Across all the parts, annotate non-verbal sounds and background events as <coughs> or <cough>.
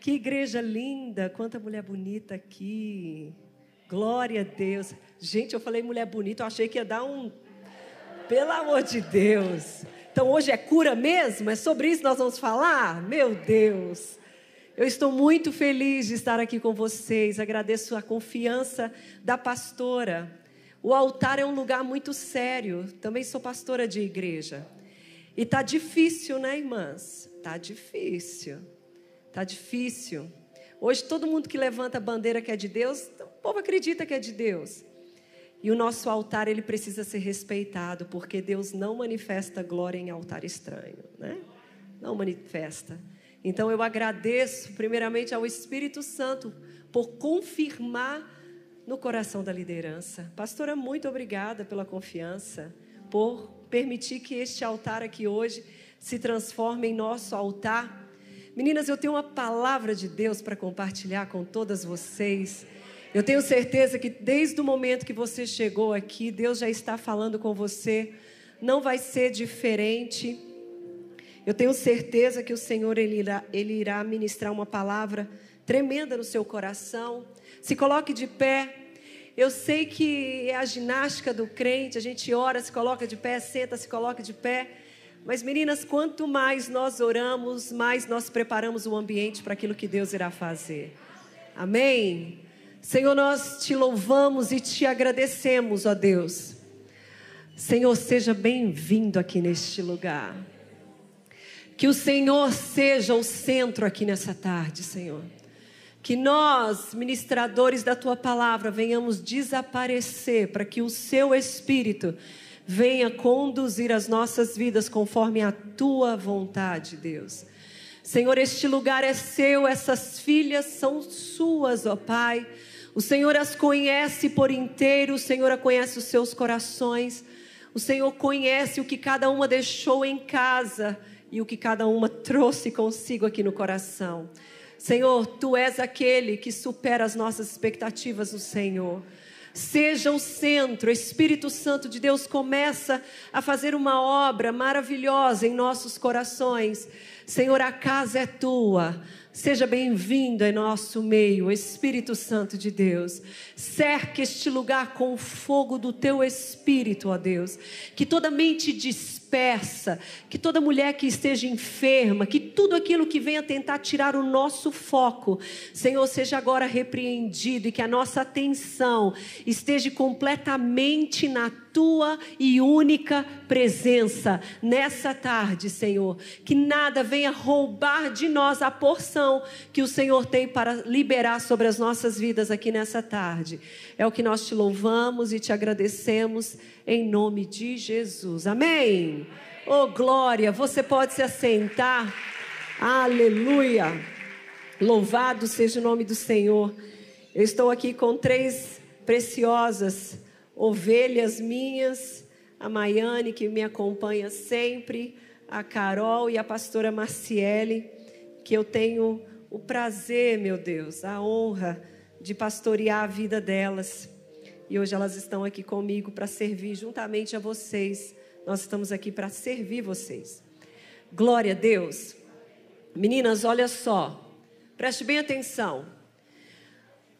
Que igreja linda, quanta mulher bonita aqui. Glória a Deus. Gente, eu falei mulher bonita, eu achei que ia dar um. Pelo amor de Deus. Então hoje é cura mesmo? É sobre isso que nós vamos falar? Meu Deus. Eu estou muito feliz de estar aqui com vocês. Agradeço a confiança da pastora. O altar é um lugar muito sério. Também sou pastora de igreja. E tá difícil, né, irmãs? Tá difícil. Tá difícil. Hoje todo mundo que levanta a bandeira que é de Deus, o povo acredita que é de Deus. E o nosso altar ele precisa ser respeitado, porque Deus não manifesta glória em altar estranho, né? Não manifesta. Então eu agradeço primeiramente ao Espírito Santo por confirmar no coração da liderança. Pastora, muito obrigada pela confiança, por permitir que este altar aqui hoje se transforme em nosso altar Meninas, eu tenho uma palavra de Deus para compartilhar com todas vocês. Eu tenho certeza que desde o momento que você chegou aqui, Deus já está falando com você. Não vai ser diferente. Eu tenho certeza que o Senhor ele irá, ele irá ministrar uma palavra tremenda no seu coração. Se coloque de pé. Eu sei que é a ginástica do crente. A gente ora, se coloca de pé, senta, se coloca de pé. Mas meninas, quanto mais nós oramos, mais nós preparamos o ambiente para aquilo que Deus irá fazer. Amém? Senhor, nós te louvamos e te agradecemos, ó Deus. Senhor, seja bem-vindo aqui neste lugar. Que o Senhor seja o centro aqui nessa tarde, Senhor. Que nós, ministradores da tua palavra, venhamos desaparecer para que o seu espírito venha conduzir as nossas vidas conforme a tua vontade, Deus. Senhor, este lugar é seu, essas filhas são suas, ó Pai. O Senhor as conhece por inteiro, o Senhor conhece os seus corações. O Senhor conhece o que cada uma deixou em casa e o que cada uma trouxe consigo aqui no coração. Senhor, tu és aquele que supera as nossas expectativas no Senhor seja o centro. Espírito Santo de Deus começa a fazer uma obra maravilhosa em nossos corações. Senhor, a casa é tua. Seja bem-vindo em nosso meio, Espírito Santo de Deus. Cerque este lugar com o fogo do teu Espírito, ó Deus. Que toda mente dispersa, que toda mulher que esteja enferma, que tudo aquilo que venha tentar tirar o nosso foco, Senhor, seja agora repreendido e que a nossa atenção esteja completamente na tua e única presença nessa tarde, Senhor. Que nada venha roubar de nós a porção que o Senhor tem para liberar sobre as nossas vidas aqui nessa tarde. É o que nós te louvamos e te agradecemos em nome de Jesus. Amém. Oh, glória, você pode se assentar. Aleluia. Louvado seja o nome do Senhor. Eu estou aqui com três preciosas ovelhas minhas, a Maiane, que me acompanha sempre, a Carol e a pastora Marciele, que eu tenho o prazer, meu Deus, a honra de pastorear a vida delas. E hoje elas estão aqui comigo para servir juntamente a vocês. Nós estamos aqui para servir vocês. Glória a Deus. Meninas, olha só. Preste bem atenção.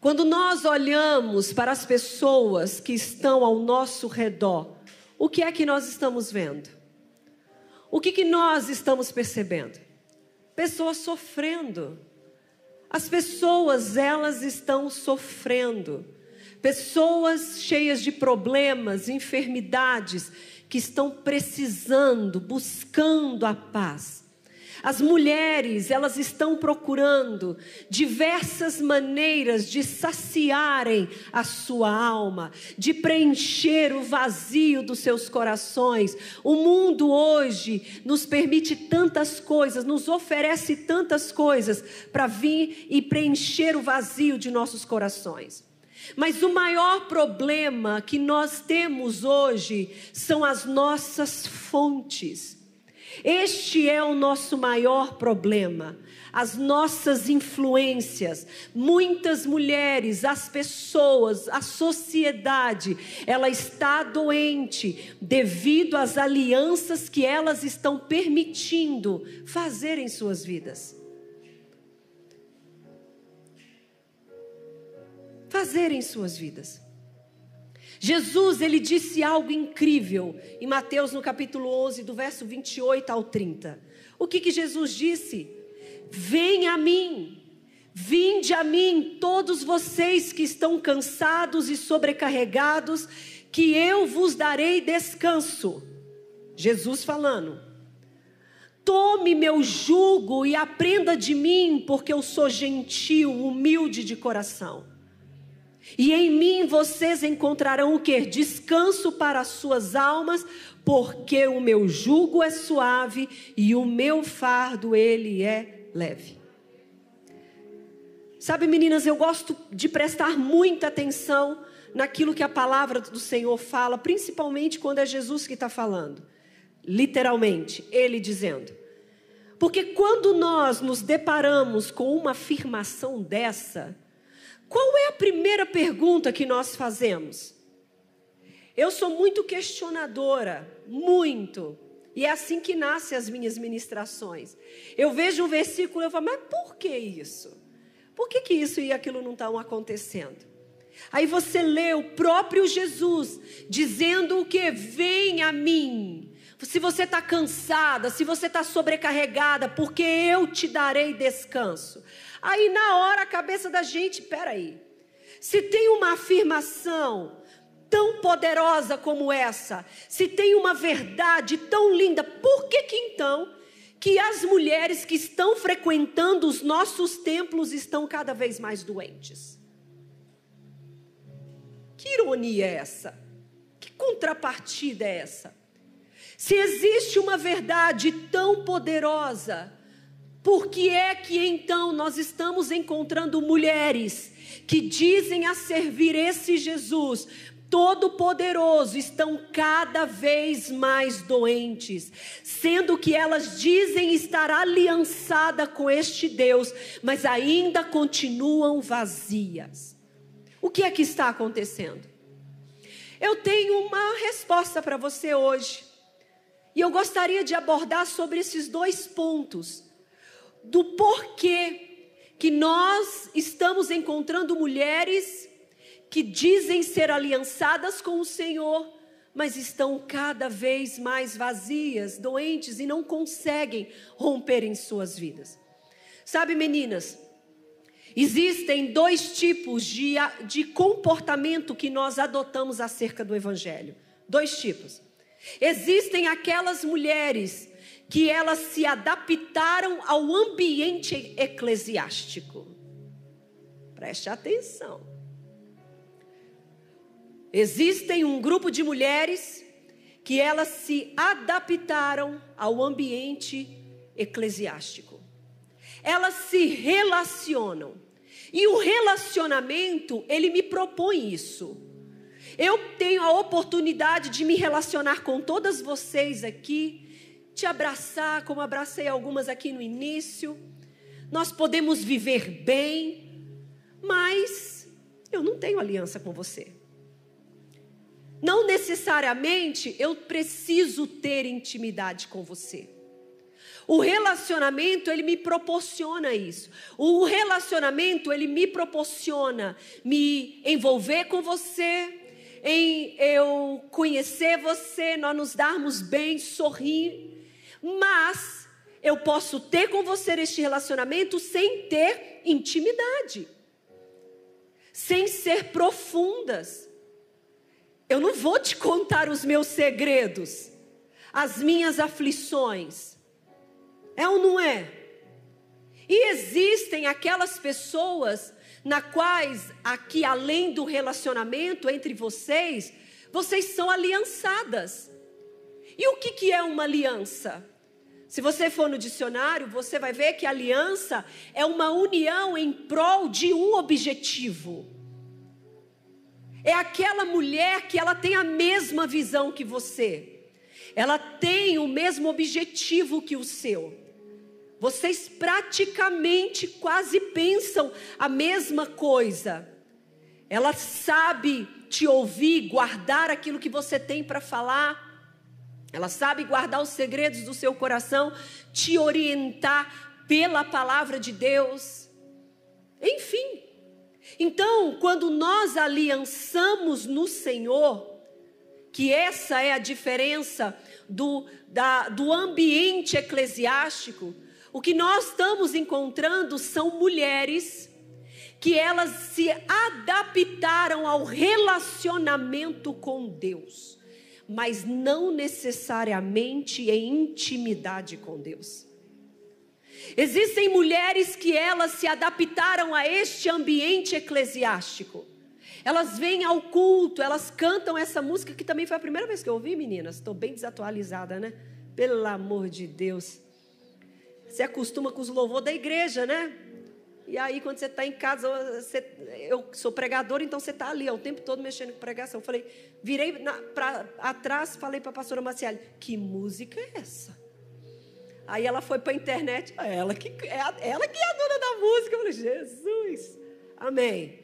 Quando nós olhamos para as pessoas que estão ao nosso redor, o que é que nós estamos vendo? O que, que nós estamos percebendo? Pessoas sofrendo. As pessoas, elas estão sofrendo. Pessoas cheias de problemas, enfermidades, que estão precisando, buscando a paz. As mulheres, elas estão procurando diversas maneiras de saciarem a sua alma, de preencher o vazio dos seus corações. O mundo hoje nos permite tantas coisas, nos oferece tantas coisas para vir e preencher o vazio de nossos corações. Mas o maior problema que nós temos hoje são as nossas fontes. Este é o nosso maior problema. As nossas influências, muitas mulheres, as pessoas, a sociedade, ela está doente devido às alianças que elas estão permitindo fazer em suas vidas. Fazer em suas vidas. Jesus, ele disse algo incrível em Mateus no capítulo 11, do verso 28 ao 30. O que que Jesus disse? Venha a mim, vinde a mim, todos vocês que estão cansados e sobrecarregados, que eu vos darei descanso. Jesus falando. Tome meu jugo e aprenda de mim, porque eu sou gentil, humilde de coração e em mim vocês encontrarão o que? Descanso para as suas almas, porque o meu jugo é suave e o meu fardo ele é leve. Sabe, meninas, eu gosto de prestar muita atenção naquilo que a palavra do Senhor fala, principalmente quando é Jesus que está falando. Literalmente, ele dizendo. Porque quando nós nos deparamos com uma afirmação dessa, qual é a primeira pergunta que nós fazemos? Eu sou muito questionadora, muito. E é assim que nascem as minhas ministrações. Eu vejo um versículo e eu falo, mas por que isso? Por que, que isso e aquilo não estão acontecendo? Aí você lê o próprio Jesus dizendo o que? Vem a mim. Se você está cansada, se você está sobrecarregada, porque eu te darei descanso. Aí na hora a cabeça da gente, peraí. Se tem uma afirmação tão poderosa como essa, se tem uma verdade tão linda, por que que então que as mulheres que estão frequentando os nossos templos estão cada vez mais doentes? Que ironia é essa? Que contrapartida é essa? Se existe uma verdade tão poderosa, por que é que então nós estamos encontrando mulheres que dizem a servir esse Jesus Todo-Poderoso estão cada vez mais doentes, sendo que elas dizem estar aliançada com este Deus, mas ainda continuam vazias. O que é que está acontecendo? Eu tenho uma resposta para você hoje. E eu gostaria de abordar sobre esses dois pontos do porquê que nós estamos encontrando mulheres que dizem ser aliançadas com o Senhor, mas estão cada vez mais vazias, doentes e não conseguem romper em suas vidas. Sabe, meninas, existem dois tipos de, de comportamento que nós adotamos acerca do Evangelho. Dois tipos. Existem aquelas mulheres que elas se adaptaram ao ambiente eclesiástico. Preste atenção. Existem um grupo de mulheres que elas se adaptaram ao ambiente eclesiástico. Elas se relacionam. E o relacionamento, ele me propõe isso. Eu tenho a oportunidade de me relacionar com todas vocês aqui te abraçar, como abracei algumas aqui no início. Nós podemos viver bem, mas eu não tenho aliança com você. Não necessariamente eu preciso ter intimidade com você. O relacionamento, ele me proporciona isso. O relacionamento, ele me proporciona me envolver com você, em eu conhecer você, nós nos darmos bem, sorrir. Mas eu posso ter com você este relacionamento sem ter intimidade, sem ser profundas. Eu não vou te contar os meus segredos, as minhas aflições. É ou não é? E existem aquelas pessoas na quais aqui além do relacionamento entre vocês, vocês são aliançadas. E o que, que é uma aliança? Se você for no dicionário, você vai ver que aliança é uma união em prol de um objetivo. É aquela mulher que ela tem a mesma visão que você. Ela tem o mesmo objetivo que o seu. Vocês praticamente quase pensam a mesma coisa. Ela sabe te ouvir, guardar aquilo que você tem para falar. Ela sabe guardar os segredos do seu coração, te orientar pela palavra de Deus. Enfim. Então, quando nós aliançamos no Senhor, que essa é a diferença do, da, do ambiente eclesiástico, o que nós estamos encontrando são mulheres que elas se adaptaram ao relacionamento com Deus, mas não necessariamente em intimidade com Deus. Existem mulheres que elas se adaptaram a este ambiente eclesiástico. Elas vêm ao culto, elas cantam essa música que também foi a primeira vez que eu ouvi, meninas. Estou bem desatualizada, né? Pelo amor de Deus. Você acostuma com os louvores da igreja, né? E aí, quando você está em casa, você, eu sou pregador, então você está ali ó, o tempo todo mexendo com pregação. Eu falei, virei para atrás, falei para a pastora Marciale, que música é essa? Aí ela foi para a internet, ah, ela que, é ela que é a dona da música. Eu falei, Jesus, amém.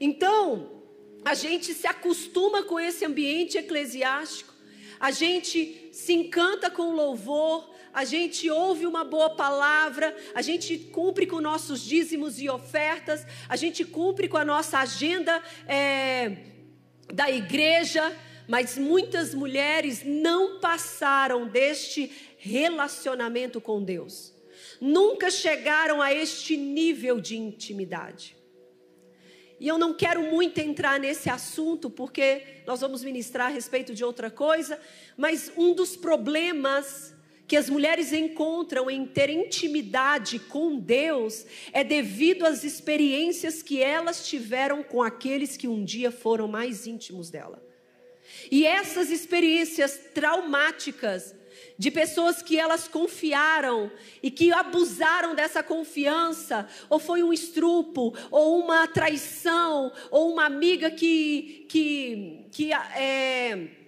Então, a gente se acostuma com esse ambiente eclesiástico, a gente se encanta com o louvor, a gente ouve uma boa palavra, a gente cumpre com nossos dízimos e ofertas, a gente cumpre com a nossa agenda é, da igreja, mas muitas mulheres não passaram deste relacionamento com Deus, nunca chegaram a este nível de intimidade. E eu não quero muito entrar nesse assunto, porque nós vamos ministrar a respeito de outra coisa, mas um dos problemas que as mulheres encontram em ter intimidade com Deus é devido às experiências que elas tiveram com aqueles que um dia foram mais íntimos dela. E essas experiências traumáticas de pessoas que elas confiaram e que abusaram dessa confiança, ou foi um estrupo, ou uma traição, ou uma amiga que que que é,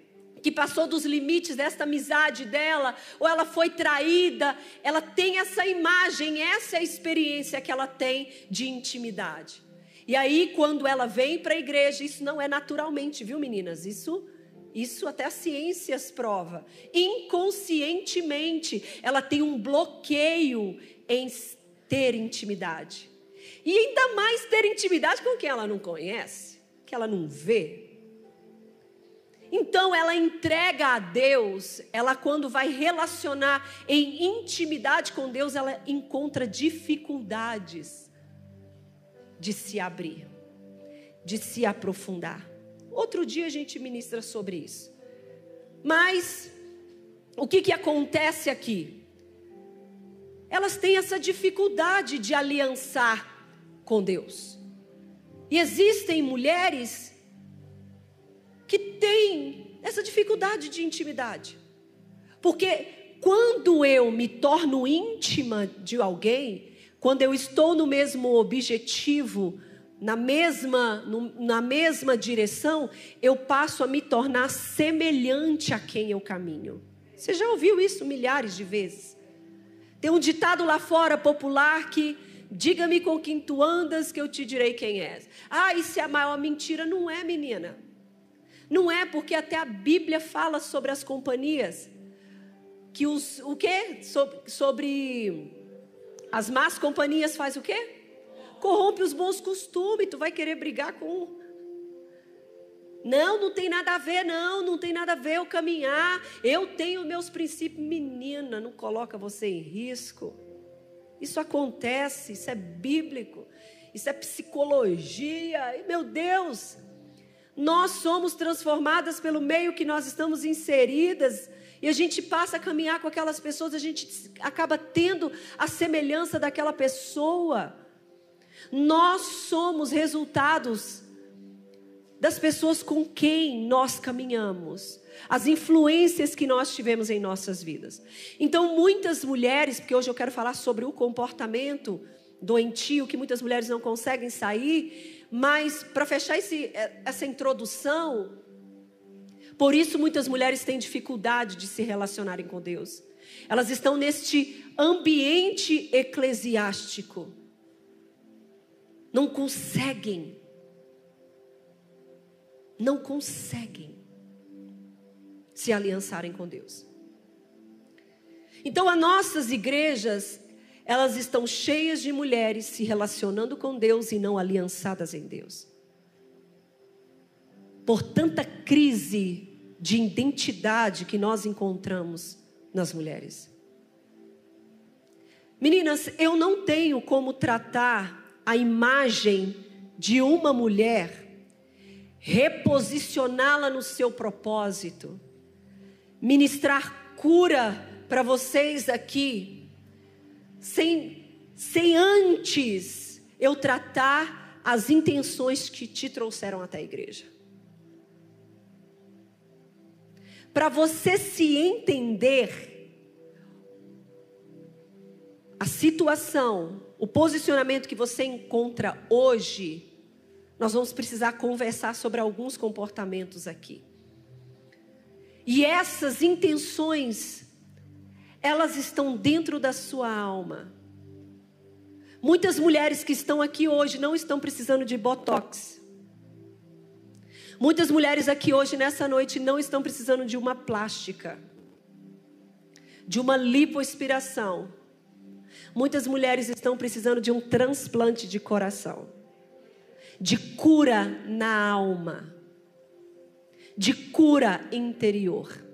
que passou dos limites desta amizade dela, ou ela foi traída, ela tem essa imagem, essa é a experiência que ela tem de intimidade. E aí, quando ela vem para a igreja, isso não é naturalmente, viu, meninas? Isso, isso até a ciências prova. Inconscientemente, ela tem um bloqueio em ter intimidade. E ainda mais ter intimidade com quem ela não conhece, que ela não vê, então ela entrega a Deus, ela quando vai relacionar em intimidade com Deus, ela encontra dificuldades de se abrir, de se aprofundar. Outro dia a gente ministra sobre isso. Mas o que, que acontece aqui? Elas têm essa dificuldade de aliançar com Deus. E existem mulheres que tem essa dificuldade de intimidade. Porque quando eu me torno íntima de alguém, quando eu estou no mesmo objetivo, na mesma, no, na mesma direção, eu passo a me tornar semelhante a quem eu caminho. Você já ouviu isso milhares de vezes? Tem um ditado lá fora popular que diga-me com quem tu andas que eu te direi quem és. Ah, isso é a maior mentira, não é, menina? Não é porque até a Bíblia fala sobre as companhias. Que os, o quê? Sobre, as más companhias faz o quê? Corrompe os bons costumes. Tu vai querer brigar com não, não tem nada a ver, não, não tem nada a ver eu caminhar. Eu tenho meus princípios. Menina, não coloca você em risco. Isso acontece, isso é bíblico, isso é psicologia. Meu Deus, nós somos transformadas pelo meio que nós estamos inseridas e a gente passa a caminhar com aquelas pessoas, a gente acaba tendo a semelhança daquela pessoa. Nós somos resultados das pessoas com quem nós caminhamos, as influências que nós tivemos em nossas vidas. Então, muitas mulheres, porque hoje eu quero falar sobre o comportamento doentio que muitas mulheres não conseguem sair, mas para fechar esse, essa introdução, por isso muitas mulheres têm dificuldade de se relacionarem com Deus. Elas estão neste ambiente eclesiástico. Não conseguem. Não conseguem se aliançarem com Deus. Então, as nossas igrejas, elas estão cheias de mulheres se relacionando com Deus e não aliançadas em Deus por tanta crise de identidade que nós encontramos nas mulheres. Meninas, eu não tenho como tratar a imagem de uma mulher, reposicioná-la no seu propósito, ministrar cura para vocês aqui, sem, sem antes eu tratar as intenções que te trouxeram até a igreja. para você se entender a situação, o posicionamento que você encontra hoje, nós vamos precisar conversar sobre alguns comportamentos aqui. E essas intenções, elas estão dentro da sua alma. Muitas mulheres que estão aqui hoje não estão precisando de botox. Muitas mulheres aqui hoje, nessa noite, não estão precisando de uma plástica, de uma lipoaspiração. Muitas mulheres estão precisando de um transplante de coração, de cura na alma, de cura interior.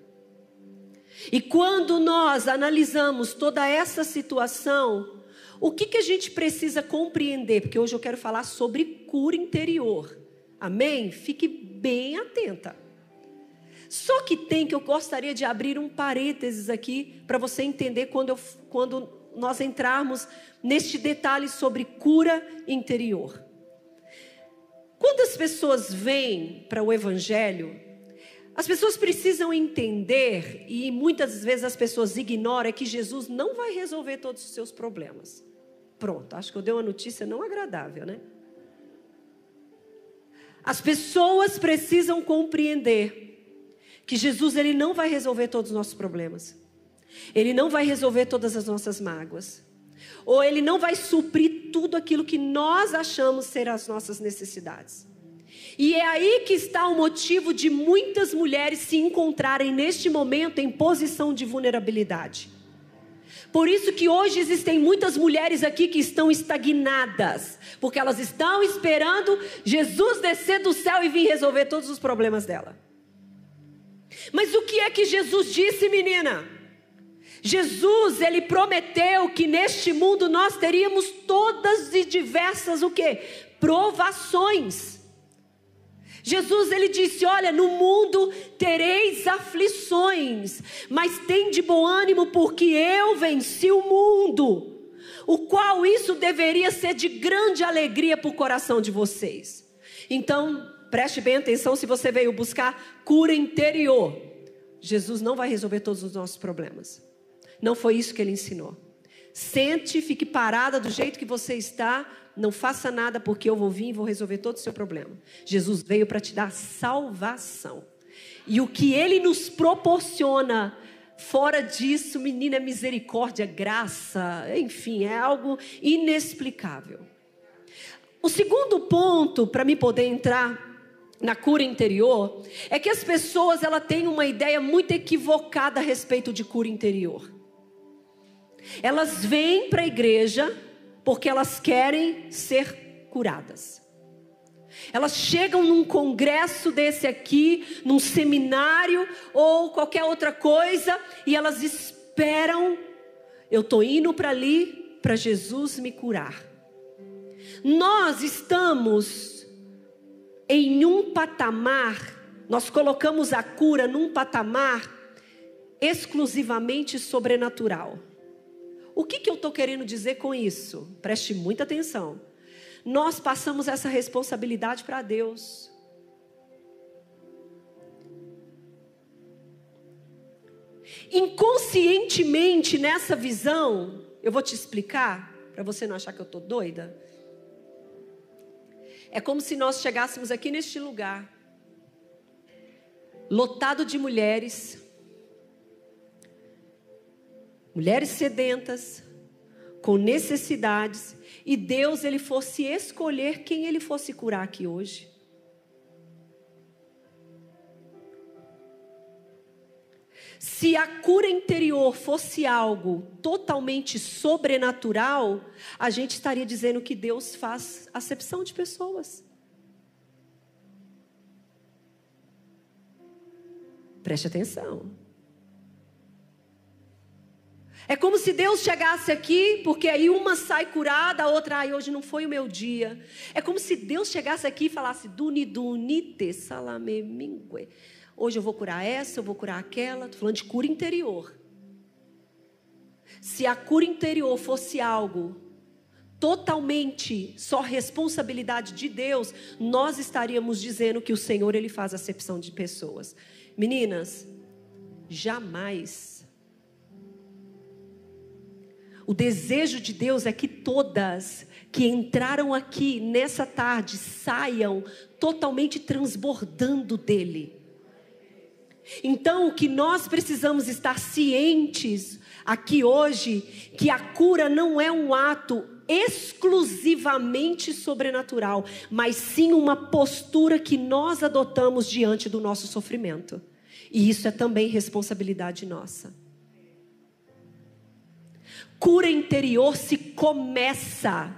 E quando nós analisamos toda essa situação, o que, que a gente precisa compreender? Porque hoje eu quero falar sobre cura interior. Amém? Fique bem atenta. Só que tem que eu gostaria de abrir um parênteses aqui para você entender quando, eu, quando nós entrarmos neste detalhe sobre cura interior. Quando as pessoas vêm para o Evangelho, as pessoas precisam entender, e muitas vezes as pessoas ignoram, é que Jesus não vai resolver todos os seus problemas. Pronto, acho que eu dei uma notícia não agradável, né? As pessoas precisam compreender que Jesus ele não vai resolver todos os nossos problemas. Ele não vai resolver todas as nossas mágoas. Ou ele não vai suprir tudo aquilo que nós achamos ser as nossas necessidades. E é aí que está o motivo de muitas mulheres se encontrarem neste momento em posição de vulnerabilidade. Por isso que hoje existem muitas mulheres aqui que estão estagnadas, porque elas estão esperando Jesus descer do céu e vir resolver todos os problemas dela. Mas o que é que Jesus disse, menina? Jesus, ele prometeu que neste mundo nós teríamos todas e diversas o quê? Provações. Jesus ele disse: Olha, no mundo tereis aflições, mas tem de bom ânimo, porque eu venci o mundo. O qual isso deveria ser de grande alegria para o coração de vocês. Então, preste bem atenção se você veio buscar cura interior. Jesus não vai resolver todos os nossos problemas. Não foi isso que ele ensinou. Sente, fique parada do jeito que você está, não faça nada porque eu vou vir e vou resolver todo o seu problema. Jesus veio para te dar salvação. E o que ele nos proporciona fora disso, menina, é misericórdia, graça, enfim, é algo inexplicável. O segundo ponto para me poder entrar na cura interior é que as pessoas ela têm uma ideia muito equivocada a respeito de cura interior. Elas vêm para a igreja porque elas querem ser curadas. Elas chegam num congresso desse aqui, num seminário ou qualquer outra coisa, e elas esperam, eu estou indo para ali para Jesus me curar. Nós estamos em um patamar, nós colocamos a cura num patamar exclusivamente sobrenatural. O que, que eu estou querendo dizer com isso? Preste muita atenção. Nós passamos essa responsabilidade para Deus. Inconscientemente, nessa visão, eu vou te explicar, para você não achar que eu estou doida. É como se nós chegássemos aqui neste lugar, lotado de mulheres, mulheres sedentas, com necessidades, e Deus ele fosse escolher quem ele fosse curar aqui hoje. Se a cura interior fosse algo totalmente sobrenatural, a gente estaria dizendo que Deus faz acepção de pessoas. Preste atenção. É como se Deus chegasse aqui, porque aí uma sai curada, a outra, ai, hoje não foi o meu dia. É como se Deus chegasse aqui e falasse, duni dunite salame mingue. Hoje eu vou curar essa, eu vou curar aquela. Estou falando de cura interior. Se a cura interior fosse algo totalmente só responsabilidade de Deus, nós estaríamos dizendo que o Senhor ele faz acepção de pessoas. Meninas, jamais o desejo de Deus é que todas que entraram aqui nessa tarde saiam totalmente transbordando dele. Então, o que nós precisamos estar cientes aqui hoje, que a cura não é um ato exclusivamente sobrenatural, mas sim uma postura que nós adotamos diante do nosso sofrimento. E isso é também responsabilidade nossa cura interior se começa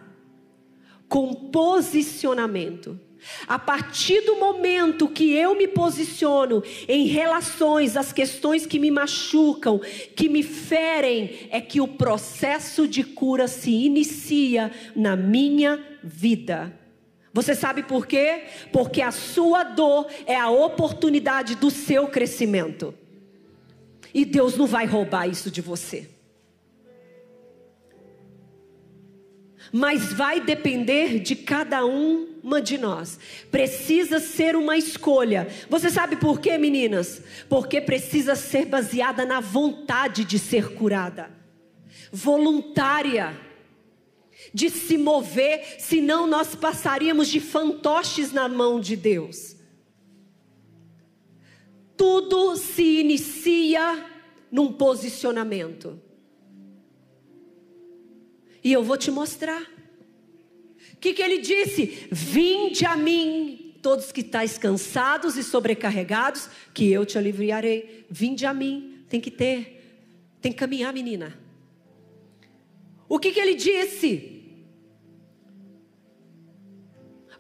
com posicionamento. A partir do momento que eu me posiciono em relações às questões que me machucam, que me ferem, é que o processo de cura se inicia na minha vida. Você sabe por quê? Porque a sua dor é a oportunidade do seu crescimento. E Deus não vai roubar isso de você. Mas vai depender de cada uma de nós. Precisa ser uma escolha. Você sabe por quê, meninas? Porque precisa ser baseada na vontade de ser curada, voluntária, de se mover, senão nós passaríamos de fantoches na mão de Deus. Tudo se inicia num posicionamento. E eu vou te mostrar. O que, que ele disse? Vinde a mim, todos que estáis cansados e sobrecarregados, que eu te aliviarei. Vinde a mim. Tem que ter, tem que caminhar, menina. O que, que ele disse?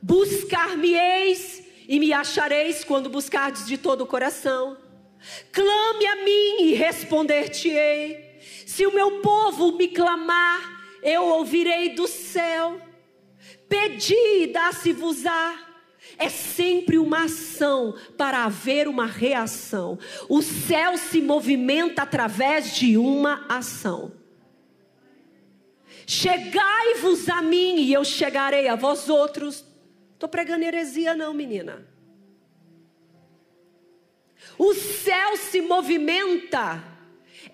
Buscar-me-eis e me achareis quando buscardes de todo o coração. Clame a mim e responder-te-ei. Se o meu povo me clamar, eu ouvirei do céu, pedi e dá-se-vos-á. É sempre uma ação para haver uma reação. O céu se movimenta através de uma ação. Chegai-vos a mim e eu chegarei a vós outros. Estou pregando heresia, não, menina. O céu se movimenta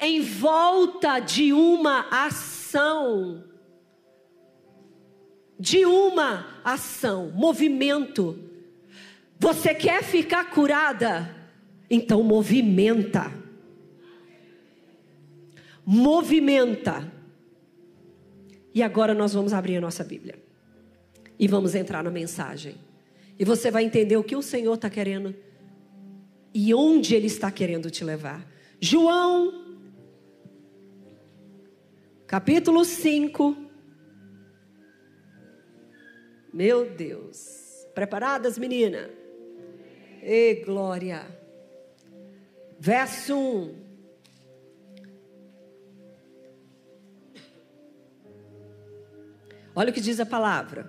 em volta de uma ação. De uma ação, movimento. Você quer ficar curada? Então movimenta. Movimenta. E agora nós vamos abrir a nossa Bíblia. E vamos entrar na mensagem. E você vai entender o que o Senhor está querendo e onde Ele está querendo te levar. João capítulo 5. Meu Deus. Preparadas, menina? E glória. Verso 1. Olha o que diz a palavra.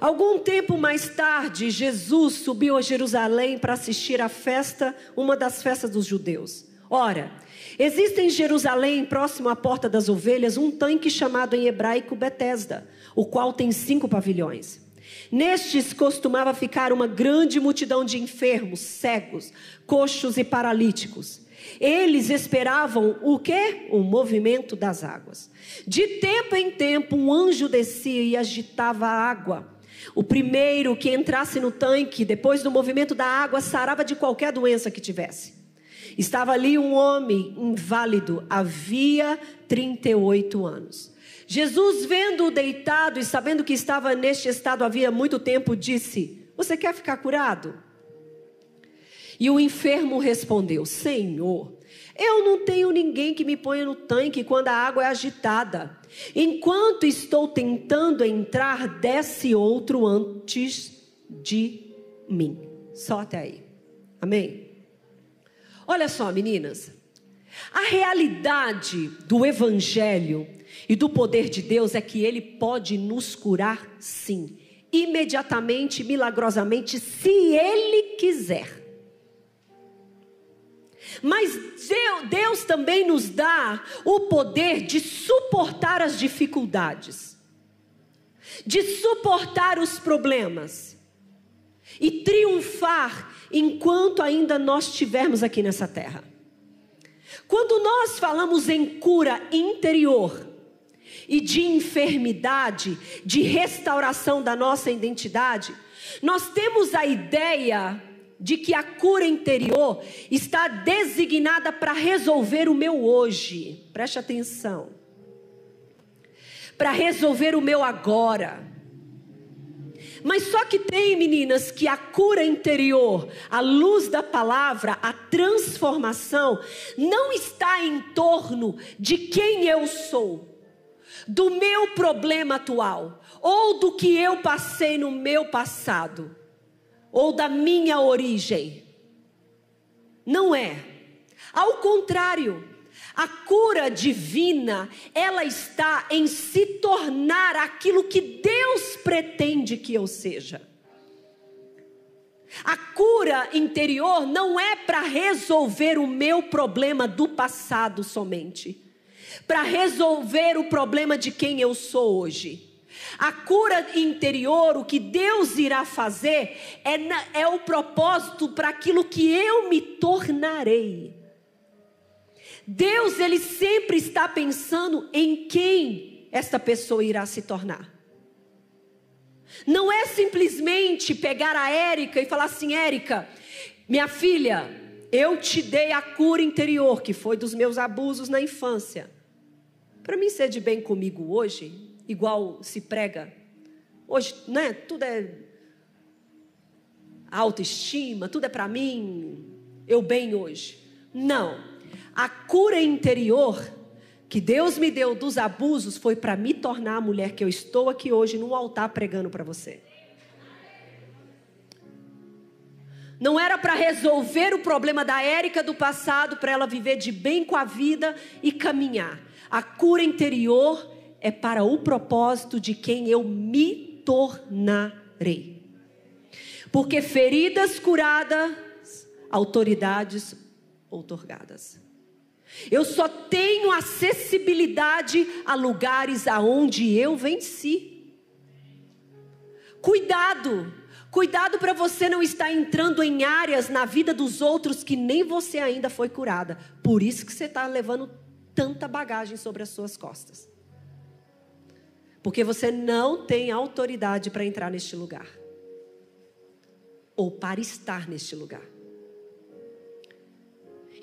Algum tempo mais tarde, Jesus subiu a Jerusalém para assistir à festa, uma das festas dos judeus. Ora, existe em Jerusalém, próximo à Porta das Ovelhas, um tanque chamado em hebraico Betesda, o qual tem cinco pavilhões. Nestes costumava ficar uma grande multidão de enfermos, cegos, coxos e paralíticos. Eles esperavam o quê? O movimento das águas. De tempo em tempo, um anjo descia e agitava a água. O primeiro que entrasse no tanque, depois do movimento da água, sarava de qualquer doença que tivesse. Estava ali um homem inválido, havia 38 anos. Jesus, vendo-o deitado e sabendo que estava neste estado havia muito tempo, disse: Você quer ficar curado? E o enfermo respondeu: Senhor, eu não tenho ninguém que me ponha no tanque quando a água é agitada. Enquanto estou tentando entrar, desce outro antes de mim. Só até aí. Amém? Olha só, meninas. A realidade do Evangelho e do poder de Deus é que Ele pode nos curar, sim, imediatamente, milagrosamente, se Ele quiser. Mas Deus também nos dá o poder de suportar as dificuldades, de suportar os problemas e triunfar enquanto ainda nós estivermos aqui nessa terra. Quando nós falamos em cura interior e de enfermidade, de restauração da nossa identidade, nós temos a ideia de que a cura interior está designada para resolver o meu hoje. Preste atenção. Para resolver o meu agora. Mas só que tem, meninas, que a cura interior, a luz da palavra, a transformação, não está em torno de quem eu sou, do meu problema atual, ou do que eu passei no meu passado ou da minha origem. Não é. Ao contrário, a cura divina, ela está em se tornar aquilo que Deus pretende que eu seja. A cura interior não é para resolver o meu problema do passado somente, para resolver o problema de quem eu sou hoje. A cura interior, o que Deus irá fazer, é, na, é o propósito para aquilo que eu me tornarei. Deus, Ele sempre está pensando em quem esta pessoa irá se tornar. Não é simplesmente pegar a Érica e falar assim: Érica, minha filha, eu te dei a cura interior, que foi dos meus abusos na infância. Para mim ser de bem comigo hoje, igual se prega. Hoje, né, tudo é autoestima, tudo é para mim, eu bem hoje. Não. A cura interior que Deus me deu dos abusos foi para me tornar a mulher que eu estou aqui hoje no altar pregando para você. Não era para resolver o problema da Érica do passado, para ela viver de bem com a vida e caminhar. A cura interior é para o propósito de quem eu me tornarei. Porque feridas curadas, autoridades outorgadas. Eu só tenho acessibilidade a lugares aonde eu venci. Cuidado, cuidado para você não estar entrando em áreas na vida dos outros que nem você ainda foi curada. Por isso que você está levando tanta bagagem sobre as suas costas. Porque você não tem autoridade para entrar neste lugar. Ou para estar neste lugar.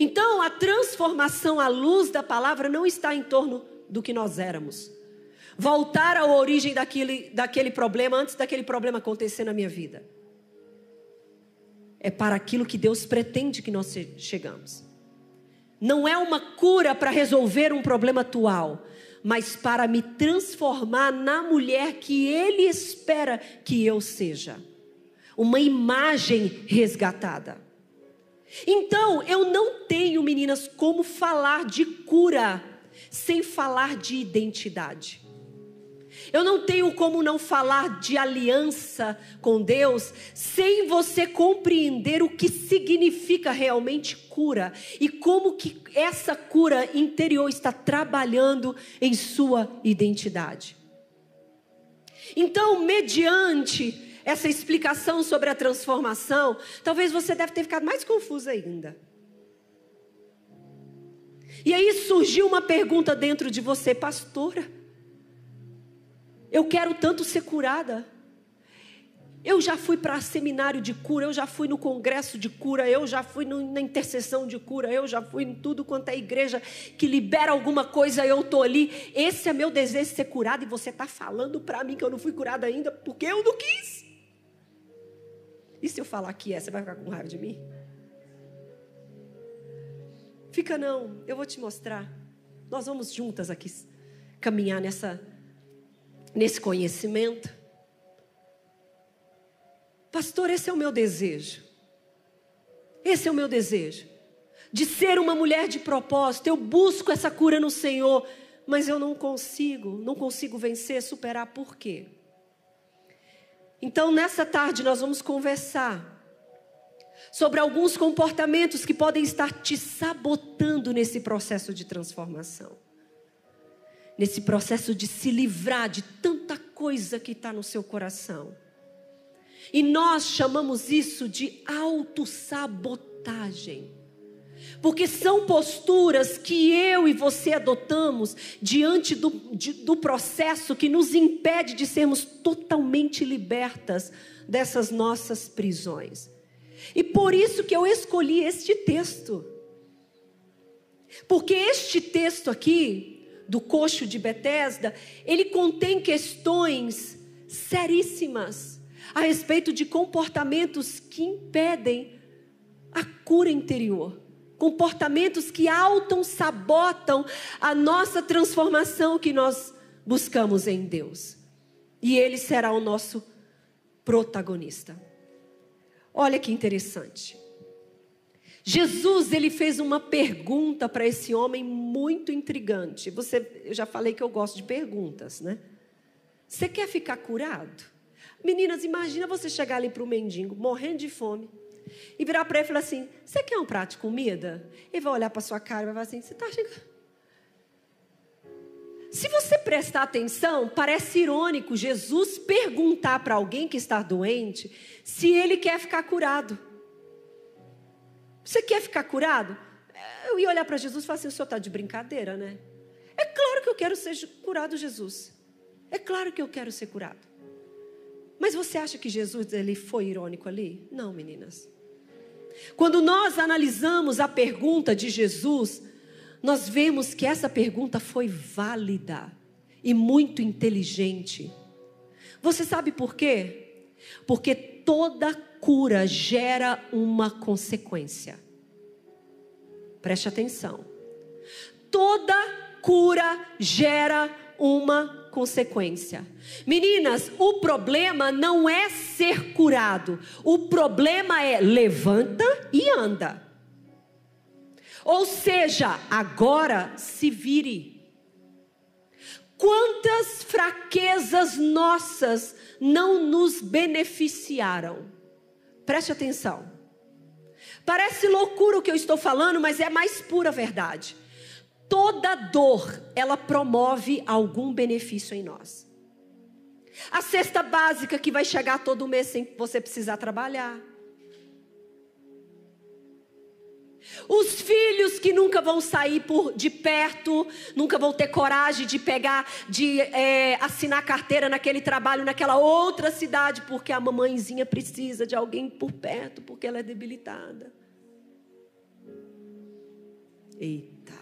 Então, a transformação à luz da palavra não está em torno do que nós éramos. Voltar à origem daquele, daquele problema antes daquele problema acontecer na minha vida. É para aquilo que Deus pretende que nós chegamos. Não é uma cura para resolver um problema atual, mas para me transformar na mulher que Ele espera que eu seja. Uma imagem resgatada. Então, eu não tenho, meninas, como falar de cura sem falar de identidade. Eu não tenho como não falar de aliança com Deus sem você compreender o que significa realmente cura e como que essa cura interior está trabalhando em sua identidade. Então, mediante essa explicação sobre a transformação, talvez você deve ter ficado mais confuso ainda. E aí surgiu uma pergunta dentro de você, pastora. Eu quero tanto ser curada. Eu já fui para seminário de cura, eu já fui no congresso de cura, eu já fui no, na intercessão de cura, eu já fui em tudo quanto é igreja que libera alguma coisa, eu estou ali. Esse é meu desejo de ser curado e você está falando para mim que eu não fui curada ainda porque eu não quis. E se eu falar que é, você vai ficar com raiva de mim? Fica não, eu vou te mostrar. Nós vamos juntas aqui caminhar nessa nesse conhecimento. Pastor, esse é o meu desejo. Esse é o meu desejo. De ser uma mulher de propósito. Eu busco essa cura no Senhor, mas eu não consigo, não consigo vencer, superar. Por quê? Então, nessa tarde, nós vamos conversar sobre alguns comportamentos que podem estar te sabotando nesse processo de transformação nesse processo de se livrar de tanta coisa que está no seu coração. E nós chamamos isso de autossabotagem. Porque são posturas que eu e você adotamos diante do, de, do processo que nos impede de sermos totalmente libertas dessas nossas prisões. E por isso que eu escolhi este texto. Porque este texto aqui, do coxo de Betesda, ele contém questões seríssimas a respeito de comportamentos que impedem a cura interior. Comportamentos que autam, sabotam a nossa transformação que nós buscamos em Deus. E ele será o nosso protagonista. Olha que interessante. Jesus ele fez uma pergunta para esse homem muito intrigante. Você, eu já falei que eu gosto de perguntas, né? Você quer ficar curado? Meninas, imagina você chegar ali para o mendigo, morrendo de fome, e virar para ele e falar assim: Você quer um prato de comida? Ele vai olhar para sua cara e vai falar assim: Você está chegando. Se você prestar atenção, parece irônico Jesus perguntar para alguém que está doente se ele quer ficar curado. Você quer ficar curado? Eu ia olhar para Jesus e falar assim: o senhor está de brincadeira, né? É claro que eu quero ser curado, Jesus. É claro que eu quero ser curado. Mas você acha que Jesus ele foi irônico ali? Não, meninas. Quando nós analisamos a pergunta de Jesus, nós vemos que essa pergunta foi válida e muito inteligente. Você sabe por quê? Porque toda cura gera uma consequência. Preste atenção. Toda cura gera uma consequência. Meninas, o problema não é ser curado, o problema é levanta e anda. Ou seja, agora se vire. Quantas fraquezas nossas não nos beneficiaram? Preste atenção. Parece loucura o que eu estou falando, mas é mais pura verdade. Toda dor, ela promove algum benefício em nós. A cesta básica que vai chegar todo mês sem você precisar trabalhar. Os filhos que nunca vão sair por, de perto, nunca vão ter coragem de pegar, de é, assinar carteira naquele trabalho, naquela outra cidade, porque a mamãezinha precisa de alguém por perto, porque ela é debilitada. Eita.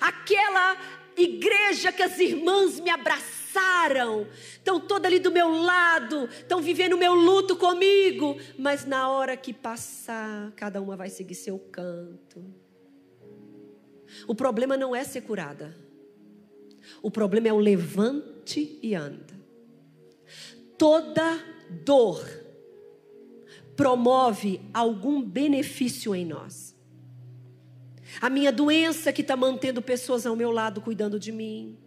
Aquela igreja que as irmãs me abraçaram, estão todas ali do meu lado, estão vivendo o meu luto comigo, mas na hora que passar, cada uma vai seguir seu canto. O problema não é ser curada, o problema é o levante e anda. Toda dor promove algum benefício em nós. A minha doença que está mantendo pessoas ao meu lado cuidando de mim.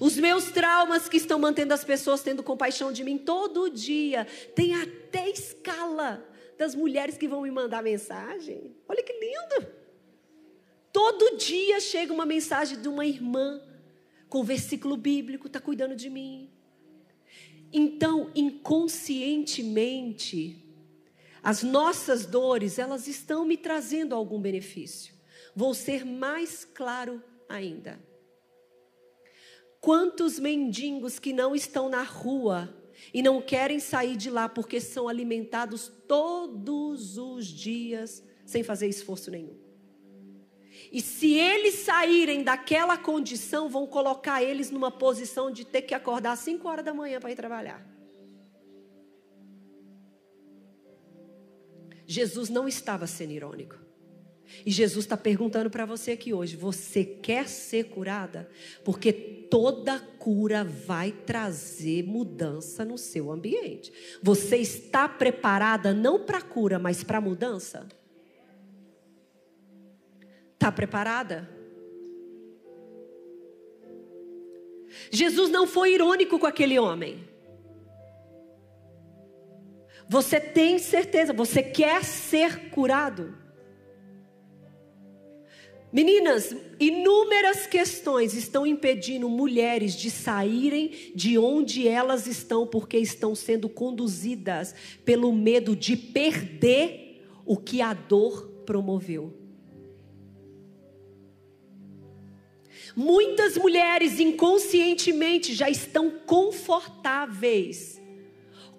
Os meus traumas que estão mantendo as pessoas tendo compaixão de mim todo dia. Tem até escala das mulheres que vão me mandar mensagem. Olha que lindo! Todo dia chega uma mensagem de uma irmã com versículo bíblico, está cuidando de mim. Então, inconscientemente, as nossas dores, elas estão me trazendo algum benefício. Vou ser mais claro ainda. Quantos mendigos que não estão na rua e não querem sair de lá porque são alimentados todos os dias sem fazer esforço nenhum? E se eles saírem daquela condição, vão colocar eles numa posição de ter que acordar às 5 horas da manhã para ir trabalhar. Jesus não estava sendo irônico. E Jesus está perguntando para você aqui hoje: você quer ser curada? Porque toda cura vai trazer mudança no seu ambiente. Você está preparada não para cura, mas para mudança? Está preparada? Jesus não foi irônico com aquele homem. Você tem certeza, você quer ser curado? Meninas, inúmeras questões estão impedindo mulheres de saírem de onde elas estão, porque estão sendo conduzidas pelo medo de perder o que a dor promoveu. Muitas mulheres inconscientemente já estão confortáveis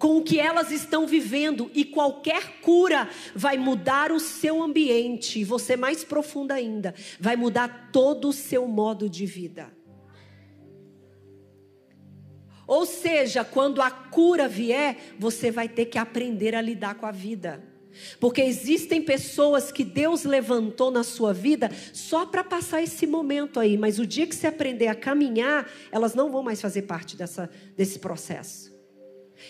com o que elas estão vivendo e qualquer cura vai mudar o seu ambiente, e você mais profunda ainda, vai mudar todo o seu modo de vida. Ou seja, quando a cura vier, você vai ter que aprender a lidar com a vida. Porque existem pessoas que Deus levantou na sua vida só para passar esse momento aí, mas o dia que você aprender a caminhar, elas não vão mais fazer parte dessa, desse processo.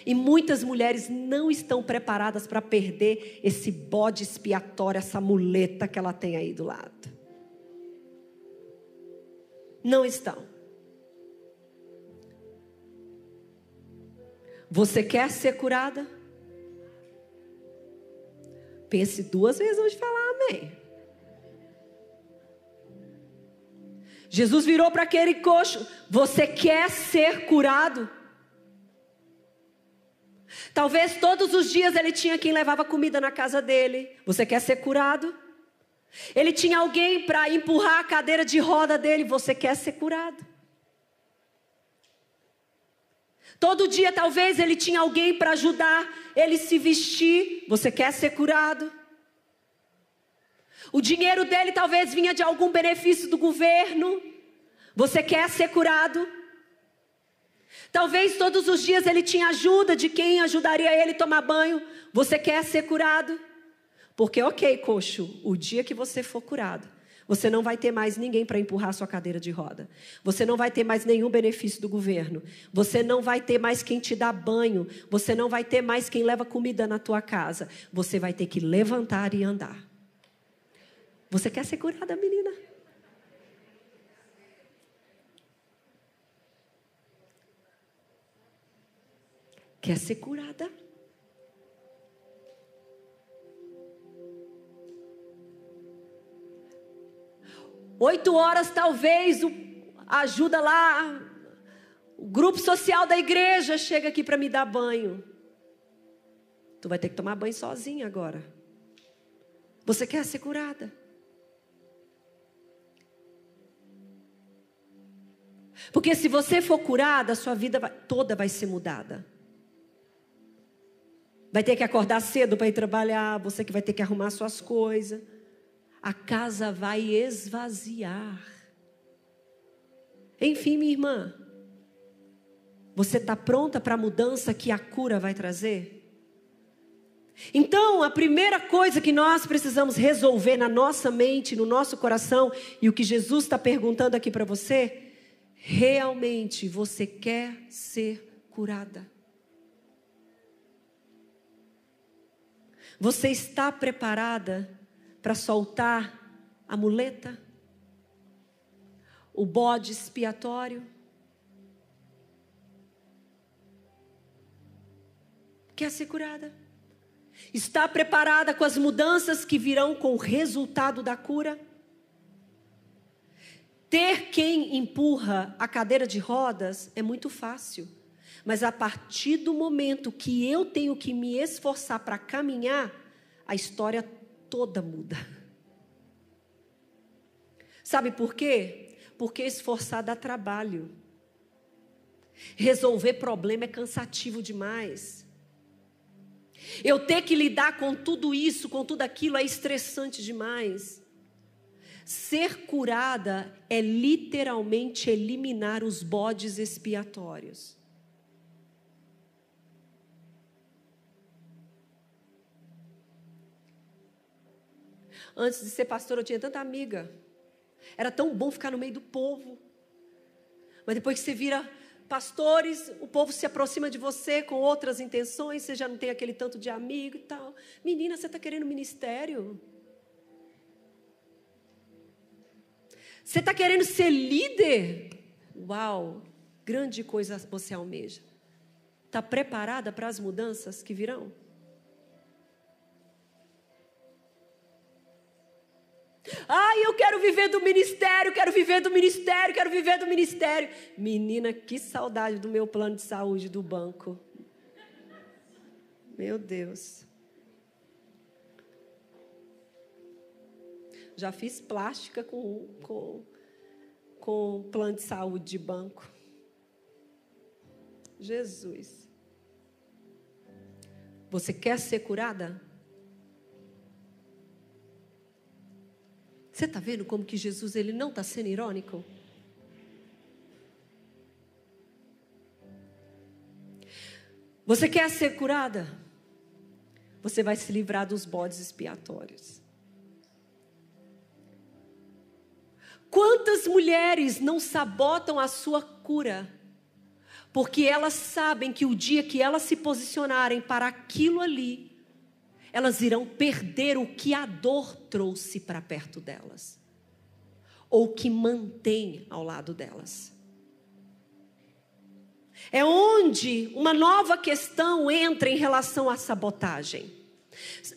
E muitas mulheres não estão preparadas para perder esse bode expiatório, essa muleta que ela tem aí do lado. Não estão. Você quer ser curada? Pense duas vezes antes de falar amém. Jesus virou para aquele coxo: Você quer ser curado? Talvez todos os dias ele tinha quem levava comida na casa dele. Você quer ser curado? Ele tinha alguém para empurrar a cadeira de roda dele. Você quer ser curado? Todo dia, talvez, ele tinha alguém para ajudar ele se vestir. Você quer ser curado? O dinheiro dele talvez vinha de algum benefício do governo. Você quer ser curado? Talvez todos os dias ele tinha ajuda de quem ajudaria ele a tomar banho. Você quer ser curado? Porque, ok, coxo, o dia que você for curado, você não vai ter mais ninguém para empurrar sua cadeira de roda. Você não vai ter mais nenhum benefício do governo. Você não vai ter mais quem te dá banho. Você não vai ter mais quem leva comida na tua casa. Você vai ter que levantar e andar. Você quer ser curada, menina? Quer ser curada? Oito horas, talvez, ajuda lá. O grupo social da igreja chega aqui para me dar banho. Tu vai ter que tomar banho sozinha agora. Você quer ser curada? Porque se você for curada, a sua vida vai, toda vai ser mudada. Vai ter que acordar cedo para ir trabalhar, você que vai ter que arrumar suas coisas a casa vai esvaziar. Enfim, minha irmã, você está pronta para a mudança que a cura vai trazer? Então, a primeira coisa que nós precisamos resolver na nossa mente, no nosso coração, e o que Jesus está perguntando aqui para você, realmente você quer ser curada? Você está preparada para soltar a muleta, o bode expiatório. Quer ser curada? Está preparada com as mudanças que virão com o resultado da cura? Ter quem empurra a cadeira de rodas é muito fácil. Mas a partir do momento que eu tenho que me esforçar para caminhar, a história toda muda. <laughs> Sabe por quê? Porque esforçar dá trabalho. Resolver problema é cansativo demais. Eu ter que lidar com tudo isso, com tudo aquilo, é estressante demais. Ser curada é literalmente eliminar os bodes expiatórios. Antes de ser pastor, eu tinha tanta amiga. Era tão bom ficar no meio do povo. Mas depois que você vira pastores, o povo se aproxima de você com outras intenções, você já não tem aquele tanto de amigo e tal. Menina, você está querendo ministério? Você está querendo ser líder? Uau, grande coisa você almeja. Está preparada para as mudanças que virão? Ai, eu quero viver do ministério, quero viver do ministério, quero viver do ministério. Menina, que saudade do meu plano de saúde do banco. Meu Deus. Já fiz plástica com, com, com plano de saúde de banco. Jesus. Você quer ser curada? Você está vendo como que Jesus ele não está sendo irônico? Você quer ser curada? Você vai se livrar dos bodes expiatórios. Quantas mulheres não sabotam a sua cura? Porque elas sabem que o dia que elas se posicionarem para aquilo ali, elas irão perder o que a dor trouxe para perto delas, ou que mantém ao lado delas. É onde uma nova questão entra em relação à sabotagem.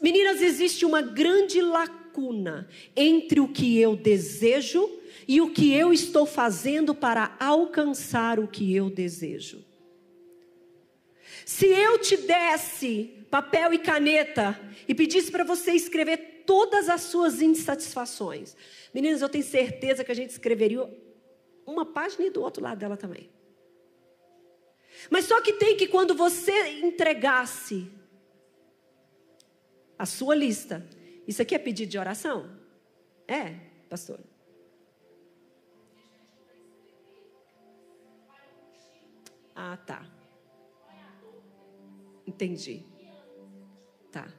Meninas, existe uma grande lacuna entre o que eu desejo e o que eu estou fazendo para alcançar o que eu desejo. Se eu te desse papel e caneta e pedisse para você escrever todas as suas insatisfações, meninas, eu tenho certeza que a gente escreveria uma página e do outro lado dela também. Mas só que tem que quando você entregasse a sua lista, isso aqui é pedido de oração? É, pastor. Ah, tá. Entendi. Tá.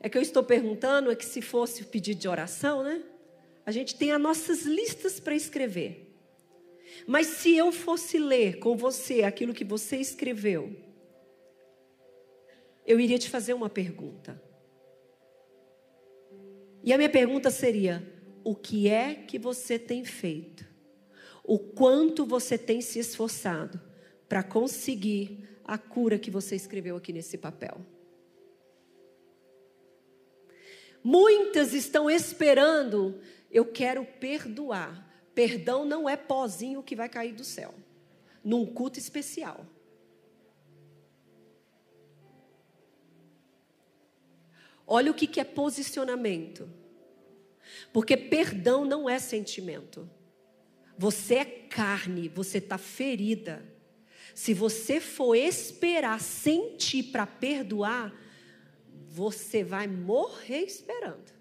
É que eu estou perguntando é que se fosse o pedido de oração, né? A gente tem as nossas listas para escrever. Mas se eu fosse ler com você aquilo que você escreveu, eu iria te fazer uma pergunta. E a minha pergunta seria: o que é que você tem feito? O quanto você tem se esforçado para conseguir a cura que você escreveu aqui nesse papel. Muitas estão esperando, eu quero perdoar. Perdão não é pozinho que vai cair do céu, num culto especial. Olha o que, que é posicionamento. Porque perdão não é sentimento. Você é carne, você está ferida. Se você for esperar sentir para perdoar, você vai morrer esperando.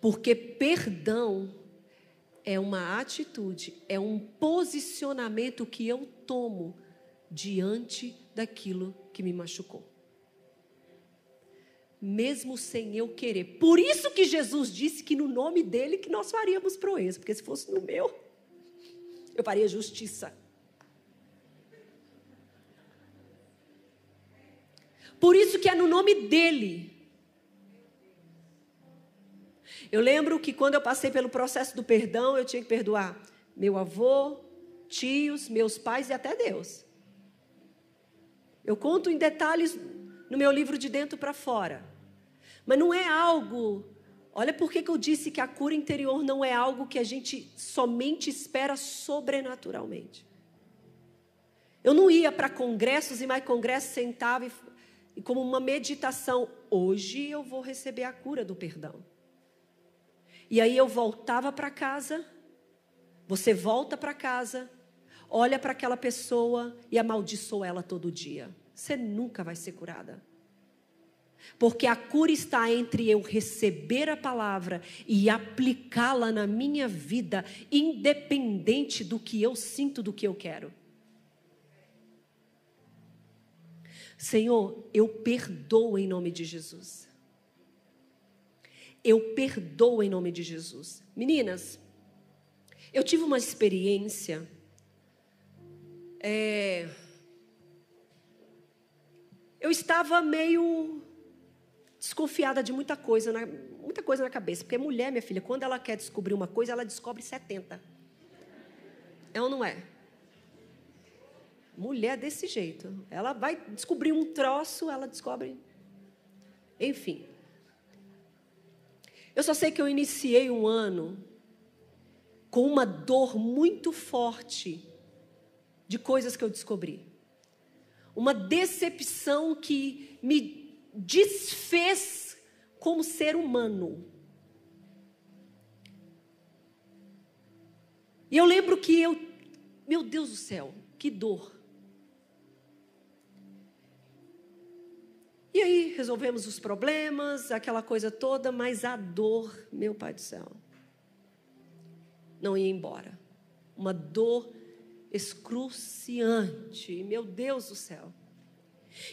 Porque perdão é uma atitude, é um posicionamento que eu tomo diante daquilo que me machucou. Mesmo sem eu querer. Por isso que Jesus disse que no nome dele que nós faríamos proeza, porque se fosse no meu, eu faria justiça. Por isso que no nome dele. Eu lembro que quando eu passei pelo processo do perdão, eu tinha que perdoar meu avô, tios, meus pais e até Deus. Eu conto em detalhes no meu livro de dentro para fora. Mas não é algo. Olha por que eu disse que a cura interior não é algo que a gente somente espera sobrenaturalmente. Eu não ia para congressos e mais congressos, sentava e, e como uma meditação. Hoje eu vou receber a cura do perdão. E aí eu voltava para casa, você volta para casa, olha para aquela pessoa e amaldiçoa ela todo dia. Você nunca vai ser curada. Porque a cura está entre eu receber a palavra e aplicá-la na minha vida, independente do que eu sinto, do que eu quero. Senhor, eu perdoo em nome de Jesus. Eu perdoo em nome de Jesus. Meninas, eu tive uma experiência. É, eu estava meio desconfiada de muita coisa, na, muita coisa na cabeça. Porque mulher, minha filha, quando ela quer descobrir uma coisa, ela descobre 70. É ou não é? Mulher desse jeito. Ela vai descobrir um troço, ela descobre. Enfim. Eu só sei que eu iniciei um ano com uma dor muito forte de coisas que eu descobri. Uma decepção que me desfez como ser humano. E eu lembro que eu, meu Deus do céu, que dor. E aí resolvemos os problemas, aquela coisa toda, mas a dor, meu Pai do céu, não ia embora. Uma dor excruciante, meu Deus do céu.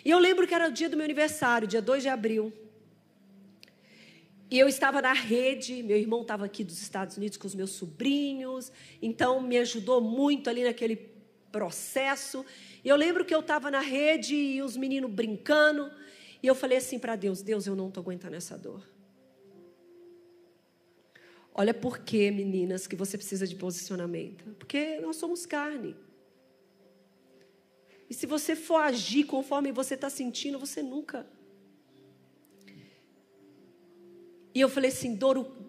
E eu lembro que era o dia do meu aniversário, dia 2 de abril. E eu estava na rede, meu irmão estava aqui dos Estados Unidos com os meus sobrinhos, então me ajudou muito ali naquele processo. E eu lembro que eu estava na rede e os meninos brincando, e eu falei assim para Deus: Deus, eu não estou aguentando essa dor. Olha por que, meninas, que você precisa de posicionamento. Porque nós somos carne. E se você for agir conforme você está sentindo, você nunca. E eu falei assim,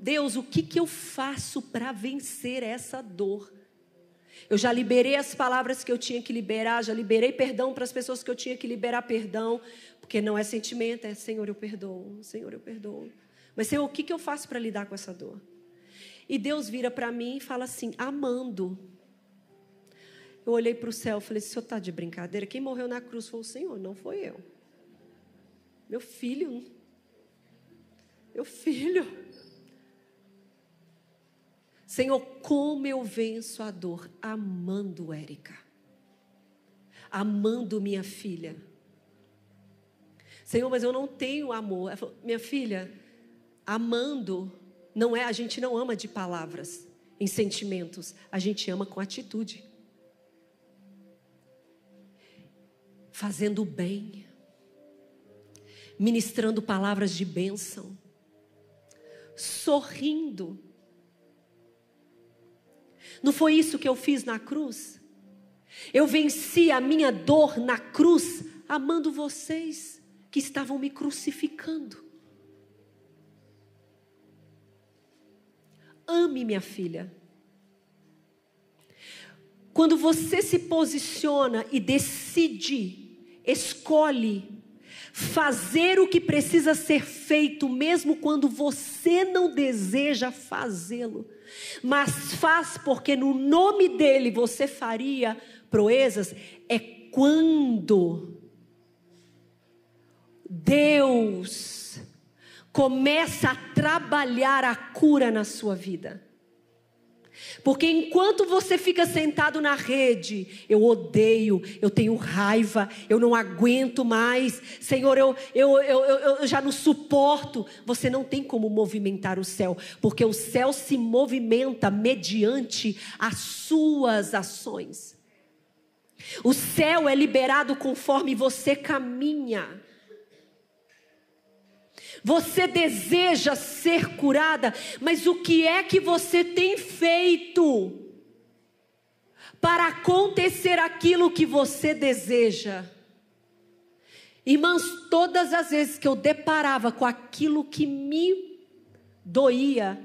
Deus, o que, que eu faço para vencer essa dor? Eu já liberei as palavras que eu tinha que liberar, já liberei perdão para as pessoas que eu tinha que liberar perdão, porque não é sentimento, é Senhor, eu perdoo, Senhor, eu perdoo. Mas Senhor, o que, eu faço para lidar com essa dor? E Deus vira para mim e fala assim: amando. Eu olhei para o céu e falei: senhor está de brincadeira? Quem morreu na cruz foi o Senhor, não foi eu. Meu filho. Meu filho. Senhor, como eu venço a dor? Amando Érica. Amando minha filha. Senhor, mas eu não tenho amor. Falou, minha filha, amando não é, a gente não ama de palavras, em sentimentos, a gente ama com atitude. fazendo o bem, ministrando palavras de bênção, sorrindo. Não foi isso que eu fiz na cruz? Eu venci a minha dor na cruz, amando vocês que estavam me crucificando. Ame minha filha. Quando você se posiciona e decide escolhe fazer o que precisa ser feito, mesmo quando você não deseja fazê-lo, mas faz porque no nome dele você faria proezas, é quando Deus começa a trabalhar a cura na sua vida. Porque enquanto você fica sentado na rede, eu odeio, eu tenho raiva, eu não aguento mais, Senhor, eu, eu, eu, eu, já não suporto. Você não tem como movimentar o céu, porque o céu se movimenta mediante as suas ações. O céu é liberado conforme você caminha. Você deseja ser curada, mas o que é que você tem feito para acontecer aquilo que você deseja? Irmãs, todas as vezes que eu deparava com aquilo que me doía,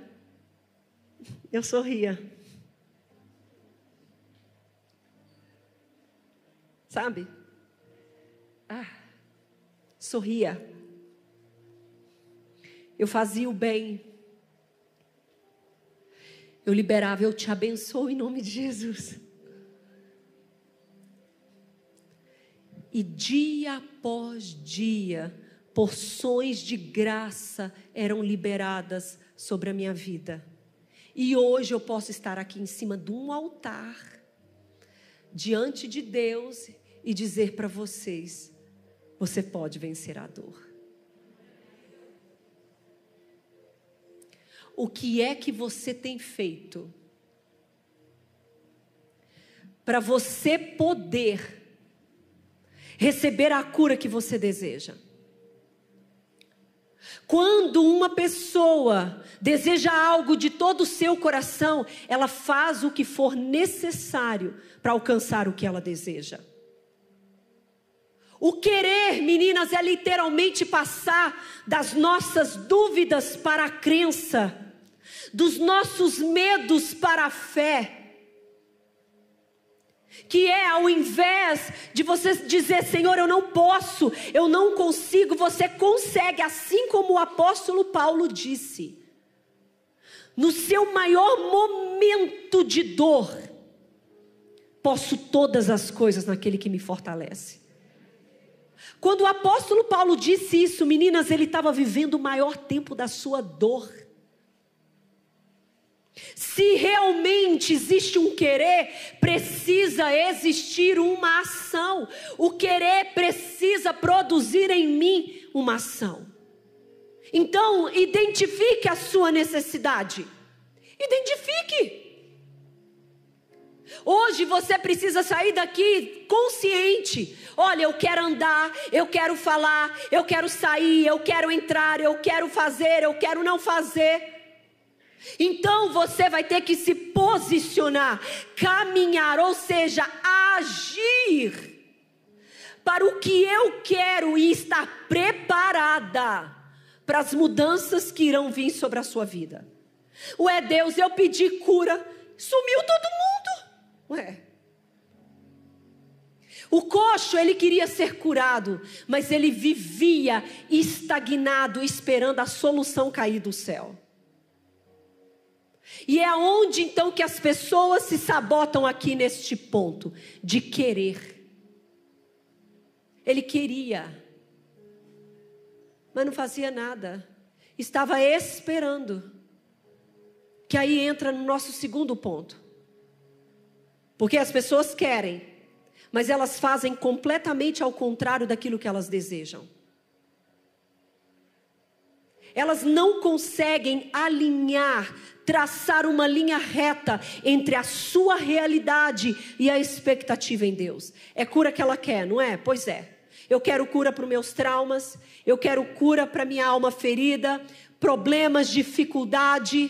eu sorria. Sabe? Ah, sorria. Eu fazia o bem. Eu liberava, eu te abençoo em nome de Jesus. E dia após dia, porções de graça eram liberadas sobre a minha vida. E hoje eu posso estar aqui em cima de um altar, diante de Deus, e dizer para vocês: você pode vencer a dor. O que é que você tem feito para você poder receber a cura que você deseja. Quando uma pessoa deseja algo de todo o seu coração, ela faz o que for necessário para alcançar o que ela deseja. O querer, meninas, é literalmente passar das nossas dúvidas para a crença, dos nossos medos para a fé que é ao invés de você dizer, Senhor, eu não posso, eu não consigo, você consegue, assim como o apóstolo Paulo disse. No seu maior momento de dor, posso todas as coisas naquele que me fortalece. Quando o apóstolo Paulo disse isso, meninas, ele estava vivendo o maior tempo da sua dor. Se realmente existe um querer, precisa existir uma ação. O querer precisa produzir em mim uma ação. Então, identifique a sua necessidade. Identifique. Hoje você precisa sair daqui consciente. Olha, eu quero andar, eu quero falar, eu quero sair, eu quero entrar, eu quero fazer, eu quero não fazer. Então você vai ter que se posicionar, caminhar, ou seja, agir para o que eu quero e estar preparada para as mudanças que irão vir sobre a sua vida. Ué, Deus, eu pedi cura, sumiu todo mundo. Ué. O coxo, ele queria ser curado, mas ele vivia estagnado, esperando a solução cair do céu. E é onde então que as pessoas se sabotam aqui neste ponto de querer. Ele queria, mas não fazia nada. Estava esperando. Que aí entra no nosso segundo ponto. Porque as pessoas querem, mas elas fazem completamente ao contrário daquilo que elas desejam. Elas não conseguem alinhar traçar uma linha reta entre a sua realidade e a expectativa em Deus. É cura que ela quer, não é? Pois é. Eu quero cura para os meus traumas, eu quero cura para minha alma ferida, problemas, dificuldade.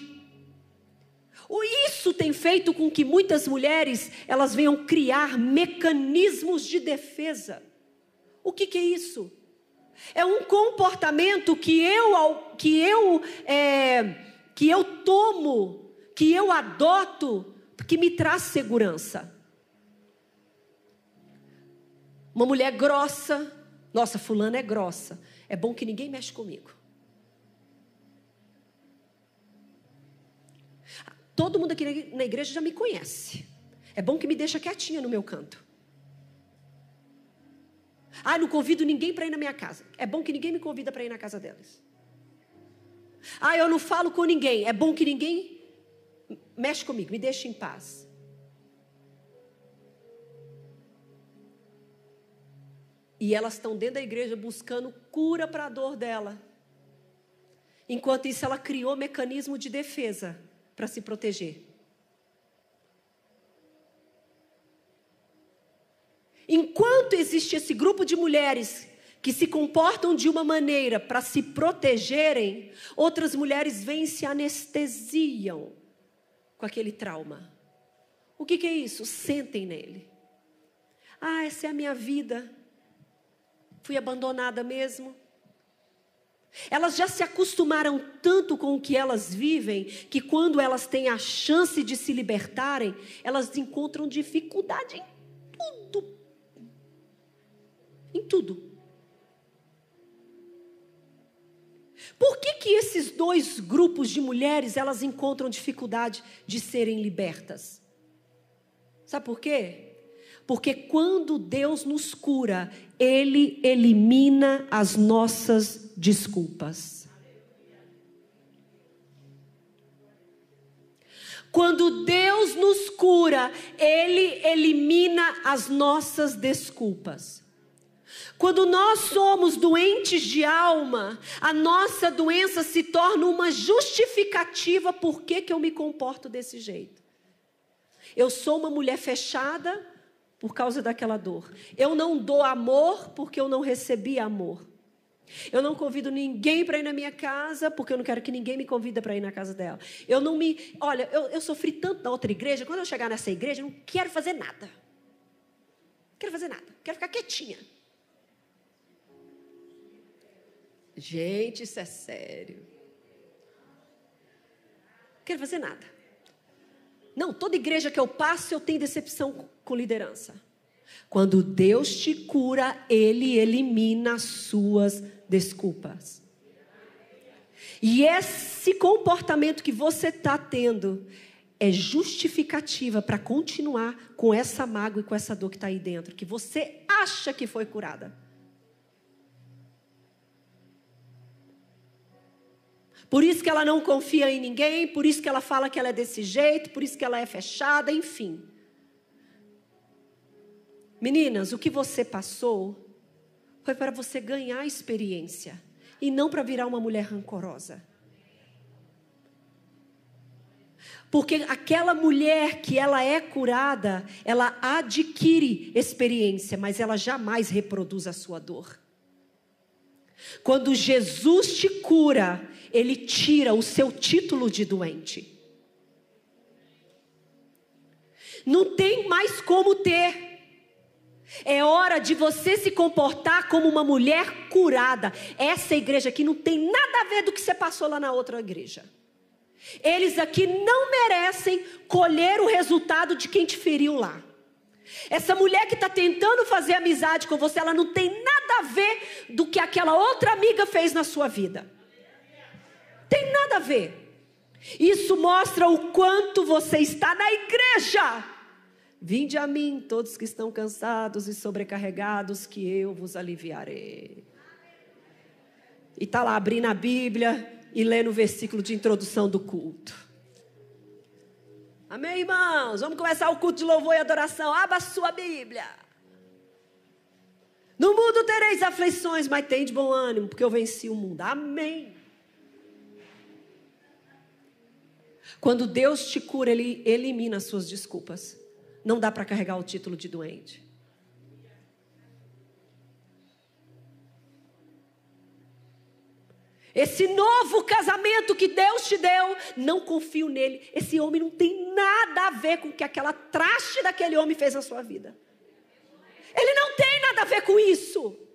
Isso tem feito com que muitas mulheres elas venham criar mecanismos de defesa. O que, que é isso? É um comportamento que eu, que eu é, que eu tomo, que eu adoto, que me traz segurança. Uma mulher grossa, nossa, fulana é grossa. É bom que ninguém mexe comigo. Todo mundo aqui na igreja já me conhece. É bom que me deixa quietinha no meu canto. Ah, não convido ninguém para ir na minha casa. É bom que ninguém me convida para ir na casa delas. Ah, eu não falo com ninguém. É bom que ninguém mexe comigo, me deixe em paz. E elas estão dentro da igreja buscando cura para a dor dela. Enquanto isso, ela criou mecanismo de defesa para se proteger. Enquanto existe esse grupo de mulheres que se comportam de uma maneira para se protegerem, outras mulheres vêm e se anestesiam com aquele trauma. O que, que é isso? Sentem nele. Ah, essa é a minha vida. Fui abandonada mesmo. Elas já se acostumaram tanto com o que elas vivem, que quando elas têm a chance de se libertarem, elas encontram dificuldade em tudo. Em tudo. Por que, que esses dois grupos de mulheres elas encontram dificuldade de serem libertas? Sabe por quê? Porque quando Deus nos cura, Ele elimina as nossas desculpas. Quando Deus nos cura, Ele elimina as nossas desculpas. Quando nós somos doentes de alma, a nossa doença se torna uma justificativa por que, que eu me comporto desse jeito. Eu sou uma mulher fechada, por causa daquela dor. Eu não dou amor porque eu não recebi amor. Eu não convido ninguém para ir na minha casa porque eu não quero que ninguém me convida para ir na casa dela. Eu não me. Olha, eu, eu sofri tanto na outra igreja, quando eu chegar nessa igreja, eu não quero fazer nada. Não quero fazer nada. Quero ficar quietinha. Gente, isso é sério. Não quero fazer nada. Não, toda igreja que eu passo eu tenho decepção com liderança. Quando Deus te cura, Ele elimina as suas desculpas. E esse comportamento que você está tendo é justificativa para continuar com essa mágoa e com essa dor que está aí dentro, que você acha que foi curada. Por isso que ela não confia em ninguém, por isso que ela fala que ela é desse jeito, por isso que ela é fechada, enfim. Meninas, o que você passou foi para você ganhar experiência e não para virar uma mulher rancorosa. Porque aquela mulher que ela é curada, ela adquire experiência, mas ela jamais reproduz a sua dor. Quando Jesus te cura, ele tira o seu título de doente. Não tem mais como ter. É hora de você se comportar como uma mulher curada. Essa igreja aqui não tem nada a ver do que você passou lá na outra igreja. Eles aqui não merecem colher o resultado de quem te feriu lá. Essa mulher que está tentando fazer amizade com você, ela não tem nada a ver do que aquela outra amiga fez na sua vida. Tem nada a ver. Isso mostra o quanto você está na igreja. Vinde a mim, todos que estão cansados e sobrecarregados, que eu vos aliviarei. E está lá abrindo a Bíblia e lendo o versículo de introdução do culto. Amém, irmãos? Vamos começar o culto de louvor e adoração. Abra a sua Bíblia. No mundo tereis aflições, mas tem de bom ânimo, porque eu venci o mundo. Amém. Quando Deus te cura, Ele elimina as suas desculpas. Não dá para carregar o título de doente. Esse novo casamento que Deus te deu, não confio nele. Esse homem não tem nada a ver com o que aquela traste daquele homem fez na sua vida. Ele não tem nada a ver com isso.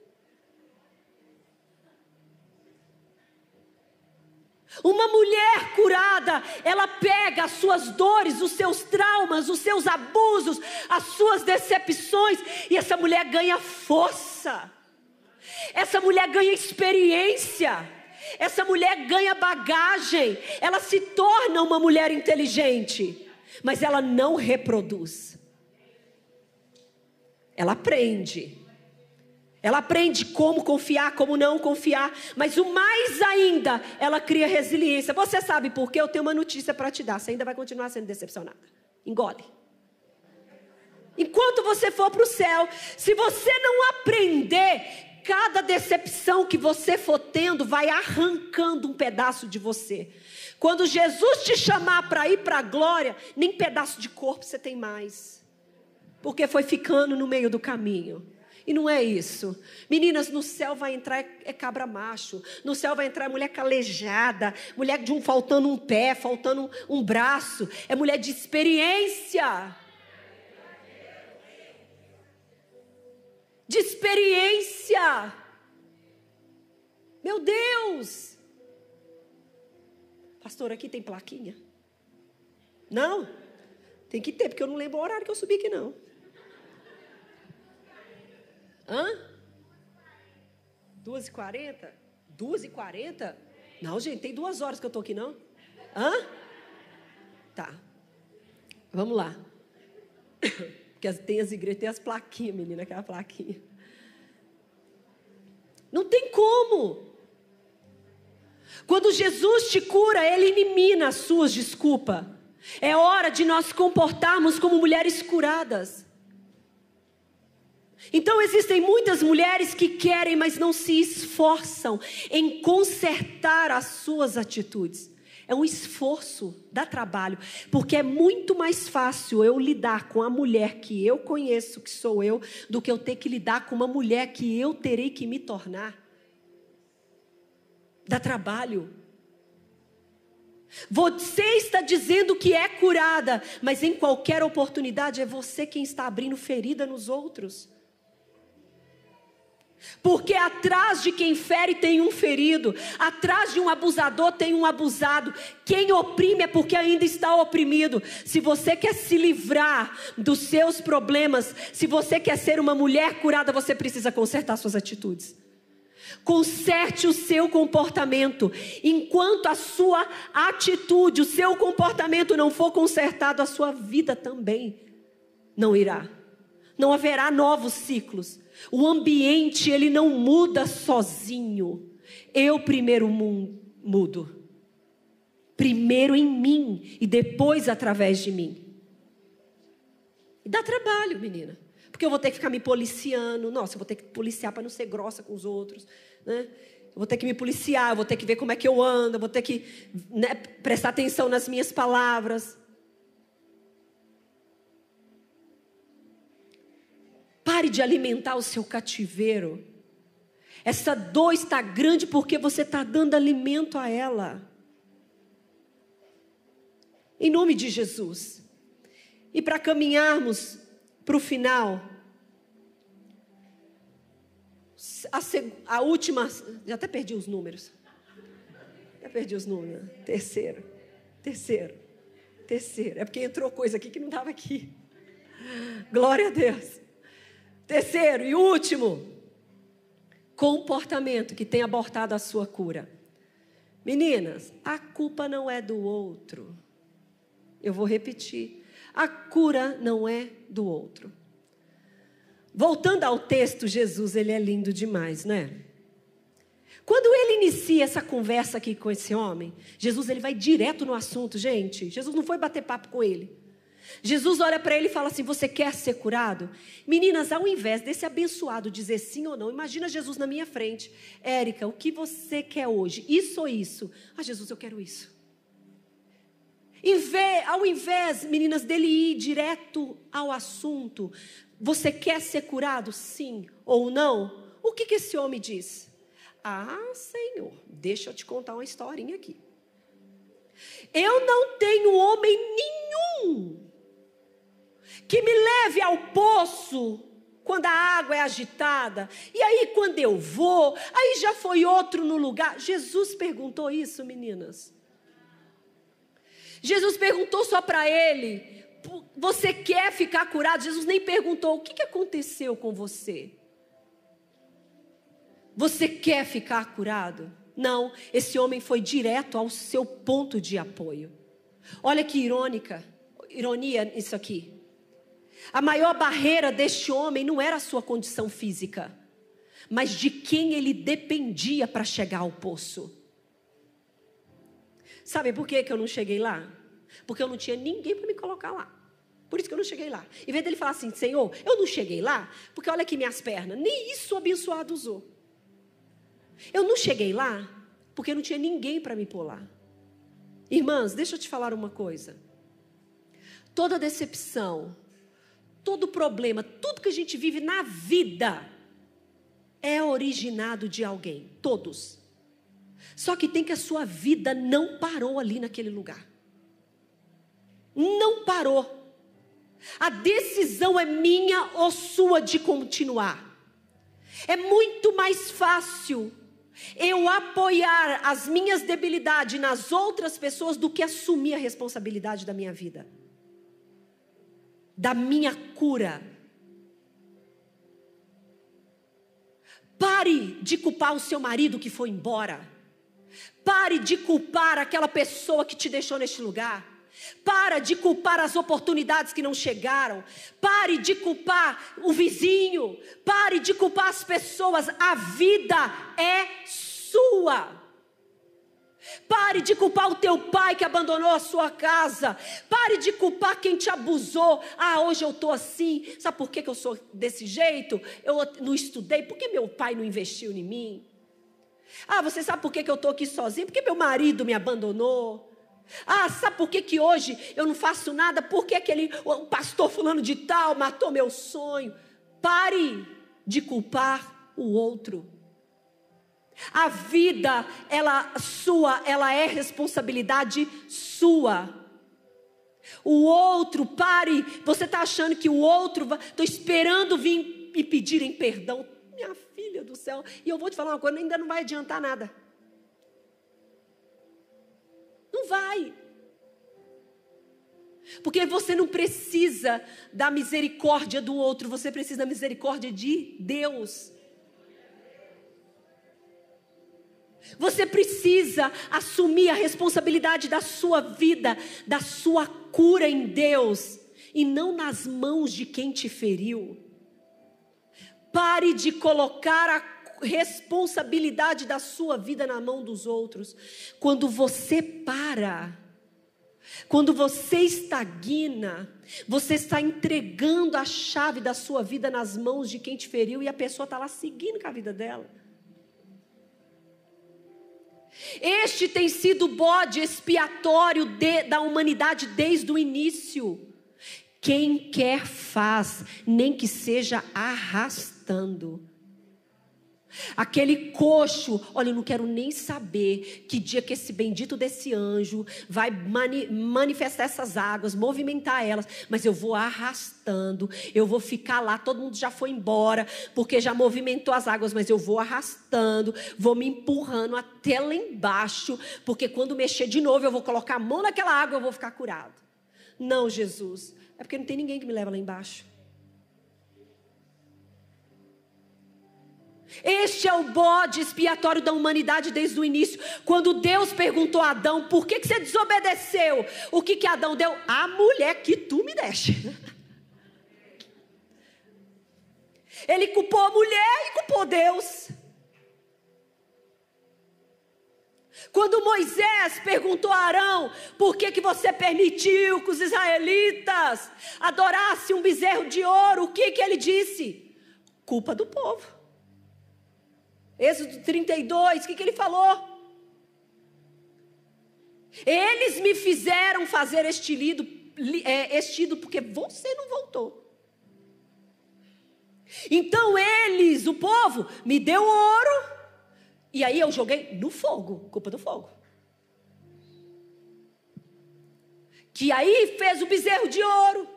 Uma mulher curada, ela pega as suas dores, os seus traumas, os seus abusos, as suas decepções, e essa mulher ganha força, essa mulher ganha experiência, essa mulher ganha bagagem, ela se torna uma mulher inteligente, mas ela não reproduz, ela aprende. Ela aprende como confiar, como não confiar, mas o mais ainda, ela cria resiliência. Você sabe por quê? Eu tenho uma notícia para te dar. Você ainda vai continuar sendo decepcionada. Engole. Enquanto você for para o céu, se você não aprender, cada decepção que você for tendo vai arrancando um pedaço de você. Quando Jesus te chamar para ir para a glória, nem pedaço de corpo você tem mais, porque foi ficando no meio do caminho. E não é isso. Meninas, no céu vai entrar é cabra macho. No céu vai entrar mulher calejada, mulher de um faltando um pé, faltando um braço. É mulher de experiência. De experiência. Meu Deus! Pastor, aqui tem plaquinha? Não? Tem que ter, porque eu não lembro o horário que eu subi aqui, não. Hã? 2h40? 2h40? Não, gente, tem duas horas que eu estou aqui, não? Hã? Tá. Vamos lá. <coughs> Porque tem as igrejas, tem as plaquinhas, menina, aquela plaquinha. Não tem como. Quando Jesus te cura, Ele elimina as suas desculpas. É hora de nós comportarmos como mulheres curadas. Então existem muitas mulheres que querem, mas não se esforçam em consertar as suas atitudes. É um esforço, dá trabalho, porque é muito mais fácil eu lidar com a mulher que eu conheço, que sou eu, do que eu ter que lidar com uma mulher que eu terei que me tornar. Dá trabalho. Você está dizendo que é curada, mas em qualquer oportunidade é você quem está abrindo ferida nos outros. Porque atrás de quem fere tem um ferido, atrás de um abusador tem um abusado. Quem oprime é porque ainda está oprimido. Se você quer se livrar dos seus problemas, se você quer ser uma mulher curada, você precisa consertar suas atitudes. Conserte o seu comportamento. Enquanto a sua atitude, o seu comportamento não for consertado, a sua vida também não irá. Não haverá novos ciclos. O ambiente, ele não muda sozinho. Eu primeiro mudo. Primeiro em mim e depois através de mim. E dá trabalho, menina. Porque eu vou ter que ficar me policiando. Nossa, eu vou ter que policiar para não ser grossa com os outros. Né? Eu vou ter que me policiar, eu vou ter que ver como é que eu ando, eu vou ter que né, prestar atenção nas minhas palavras. Pare de alimentar o seu cativeiro. Essa dor está grande porque você está dando alimento a ela. Em nome de Jesus. E para caminharmos para o final, a, a, última, já até perdi os números. Já perdi os números. Terceiro, terceiro, terceiro. É porque entrou coisa aqui que não estava aqui. Glória a Deus. Terceiro e último, comportamento que tem abortado a sua cura. Meninas, a culpa não é do outro. Eu vou repetir. A cura não é do outro. Voltando ao texto, Jesus, ele é lindo demais, né? Quando ele inicia essa conversa aqui com esse homem, Jesus ele vai direto no assunto, gente. Jesus não foi bater papo com ele. Jesus olha para ele e fala assim: Você quer ser curado? Meninas, ao invés desse abençoado dizer sim ou não, imagina Jesus na minha frente. Érica, o que você quer hoje? Isso ou isso? Ah, Jesus, eu quero isso. Ao invés, meninas, dele ir direto ao assunto, você quer ser curado? Sim ou não? O que, que esse homem diz? Ah, Senhor, deixa eu te contar uma historinha aqui. Eu não tenho homem nenhum que me leve ao poço quando a água é agitada. E aí, quando eu vou, aí já foi outro no lugar. Jesus perguntou isso, meninas. Jesus perguntou só para ele: Você quer ficar curado? Jesus nem perguntou: O que, que aconteceu com você? Você quer ficar curado? Não, esse homem foi direto ao seu ponto de apoio. Olha que irônica, ironia isso aqui. A maior barreira deste homem não era a sua condição física, mas de quem ele dependia para chegar ao poço. Sabe por que, que eu não cheguei lá? Porque eu não tinha ninguém para me colocar lá. Por isso que eu não cheguei lá. Em vez dele falar assim, Senhor, eu não cheguei lá, porque olha aqui minhas pernas, nem isso o abençoado usou. Eu não cheguei lá, porque não tinha ninguém para me pôr lá. Irmãs, deixa eu te falar uma coisa. Toda decepção, todo problema, tudo que a gente vive na vida, é originado de alguém, todos. Só que tem que a sua vida não parou ali naquele lugar. Não parou. A decisão é minha ou sua de continuar. É muito mais fácil eu apoiar as minhas debilidades nas outras pessoas do que assumir a responsabilidade da minha vida, da minha cura. Pare de culpar o seu marido que foi embora. Pare de culpar aquela pessoa que te deixou neste lugar. Para de culpar as oportunidades que não chegaram. Pare de culpar o vizinho. Pare de culpar as pessoas. A vida é sua. Pare de culpar o teu pai que abandonou a sua casa. Pare de culpar quem te abusou. Ah, hoje eu estou assim. Sabe por que, que eu sou desse jeito? Eu não estudei. Por que meu pai não investiu em mim? Ah, você sabe por que, que eu estou aqui sozinho? Porque meu marido me abandonou. Ah, sabe por que, que hoje eu não faço nada? Porque aquele o pastor fulano de tal matou meu sonho. Pare de culpar o outro. A vida, ela sua, ela é responsabilidade sua. O outro, pare, você está achando que o outro, estou esperando vir me pedirem perdão. Minha filha do céu, e eu vou te falar uma coisa, ainda não vai adiantar nada. Não vai. Porque você não precisa da misericórdia do outro, você precisa da misericórdia de Deus. Você precisa assumir a responsabilidade da sua vida, da sua cura em Deus e não nas mãos de quem te feriu. Pare de colocar a responsabilidade da sua vida na mão dos outros. Quando você para, quando você estagna, você está entregando a chave da sua vida nas mãos de quem te feriu e a pessoa está lá seguindo com a vida dela. Este tem sido o bode expiatório de, da humanidade desde o início. Quem quer faz, nem que seja arrastando. Aquele coxo, olha, eu não quero nem saber que dia que esse bendito desse anjo vai mani manifestar essas águas, movimentar elas, mas eu vou arrastando, eu vou ficar lá, todo mundo já foi embora, porque já movimentou as águas, mas eu vou arrastando, vou me empurrando até lá embaixo, porque quando mexer de novo, eu vou colocar a mão naquela água, eu vou ficar curado. Não, Jesus, é porque não tem ninguém que me leva lá embaixo. Este é o bode expiatório da humanidade desde o início. Quando Deus perguntou a Adão: por que, que você desobedeceu? O que, que Adão deu? A mulher que tu me deste. <laughs> Ele culpou a mulher e culpou Deus. Quando Moisés perguntou a Arão: por que, que você permitiu que os israelitas adorassem um bezerro de ouro? O que, que ele disse? Culpa do povo. Êxodo 32, o que, que ele falou? Eles me fizeram fazer este lido, é, este ido porque você não voltou. Então eles, o povo, me deu ouro. E aí eu joguei no fogo, culpa do fogo. Que aí fez o bezerro de ouro.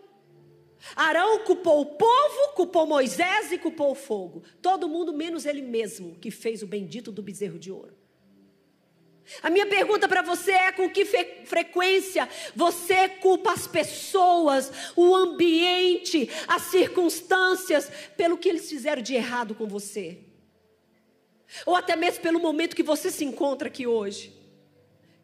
Arão culpou o povo, culpou Moisés e culpou o fogo. Todo mundo menos ele mesmo, que fez o bendito do bezerro de ouro. A minha pergunta para você é: com que frequência você culpa as pessoas, o ambiente, as circunstâncias, pelo que eles fizeram de errado com você? Ou até mesmo pelo momento que você se encontra aqui hoje?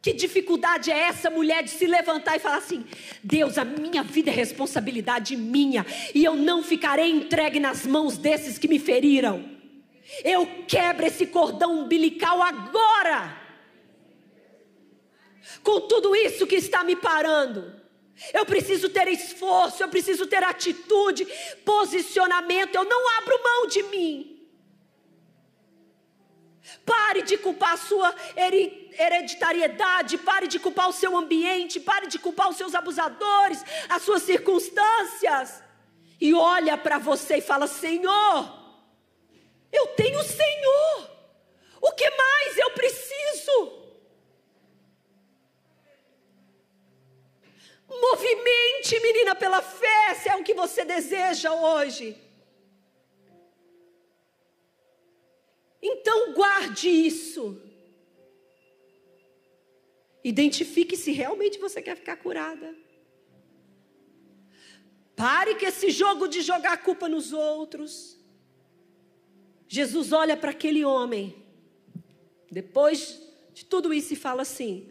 Que dificuldade é essa mulher de se levantar e falar assim: Deus, a minha vida é responsabilidade minha e eu não ficarei entregue nas mãos desses que me feriram. Eu quebro esse cordão umbilical agora. Com tudo isso que está me parando. Eu preciso ter esforço, eu preciso ter atitude, posicionamento. Eu não abro mão de mim. Pare de culpar a sua hereditariedade, pare de culpar o seu ambiente, pare de culpar os seus abusadores, as suas circunstâncias. E olha para você e fala: Senhor, Eu tenho o Senhor. O que mais eu preciso? Movimente, menina, pela fé, se é o que você deseja hoje. Então guarde isso. Identifique se realmente você quer ficar curada. Pare com esse jogo de jogar a culpa nos outros. Jesus olha para aquele homem, depois de tudo isso, e fala assim: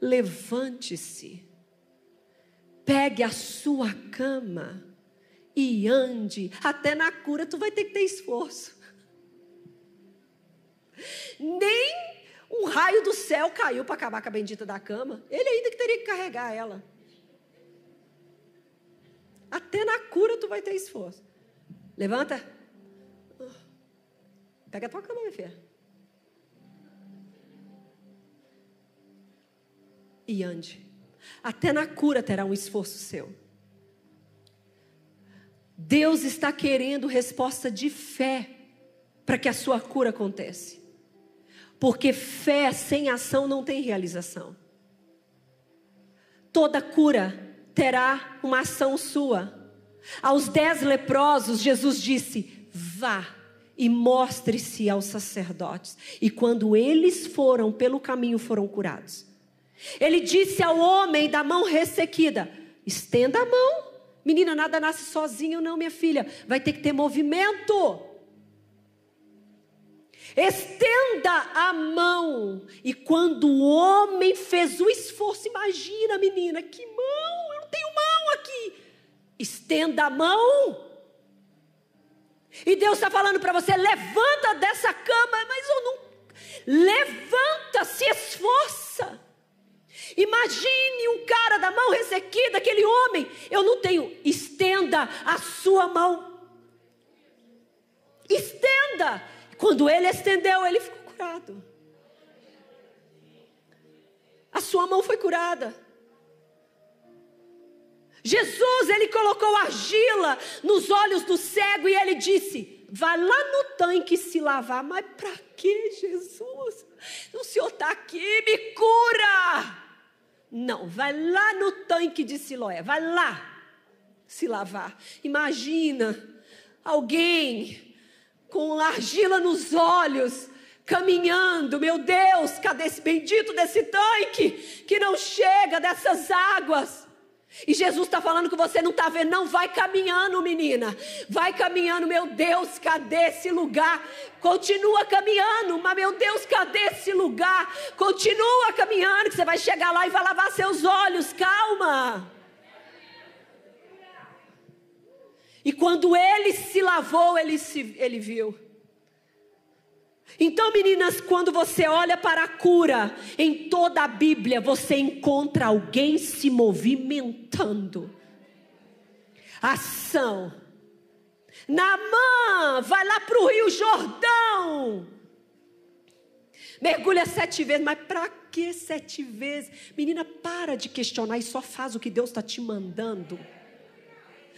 levante-se, pegue a sua cama e ande. Até na cura tu vai ter que ter esforço. Nem um raio do céu caiu para acabar com a bendita da cama. Ele ainda que teria que carregar ela. Até na cura tu vai ter esforço. Levanta. Pega a tua cama, minha filha. E ande. Até na cura terá um esforço seu. Deus está querendo resposta de fé para que a sua cura aconteça. Porque fé sem ação não tem realização. Toda cura terá uma ação sua. Aos dez leprosos, Jesus disse: Vá e mostre-se aos sacerdotes. E quando eles foram pelo caminho, foram curados. Ele disse ao homem da mão ressequida: Estenda a mão. Menina, nada nasce sozinho, não, minha filha. Vai ter que ter movimento. Estenda a mão. E quando o homem fez o esforço, imagina, menina, que mão, eu não tenho mão aqui. Estenda a mão. E Deus está falando para você: levanta dessa cama, mas eu não. Levanta, se esforça. Imagine um cara da mão ressequida, aquele homem. Eu não tenho. Estenda a sua mão. Estenda. Quando ele estendeu, ele ficou curado. A sua mão foi curada. Jesus, ele colocou argila nos olhos do cego e ele disse: Vai lá no tanque se lavar. Mas para que, Jesus? O Senhor está aqui, me cura. Não, vai lá no tanque de Siloé, vai lá se lavar. Imagina alguém com argila nos olhos, caminhando, meu Deus, cadê esse bendito desse tanque que não chega dessas águas? E Jesus está falando que você não está vendo, não, vai caminhando, menina, vai caminhando, meu Deus, cadê esse lugar? Continua caminhando, mas meu Deus, cadê esse lugar? Continua caminhando, que você vai chegar lá e vai lavar seus olhos, calma. E quando ele se lavou, ele, se, ele viu. Então, meninas, quando você olha para a cura, em toda a Bíblia você encontra alguém se movimentando. Ação. Namã, vai lá para o Rio Jordão. Mergulha sete vezes, mas para que sete vezes? Menina, para de questionar e só faz o que Deus está te mandando.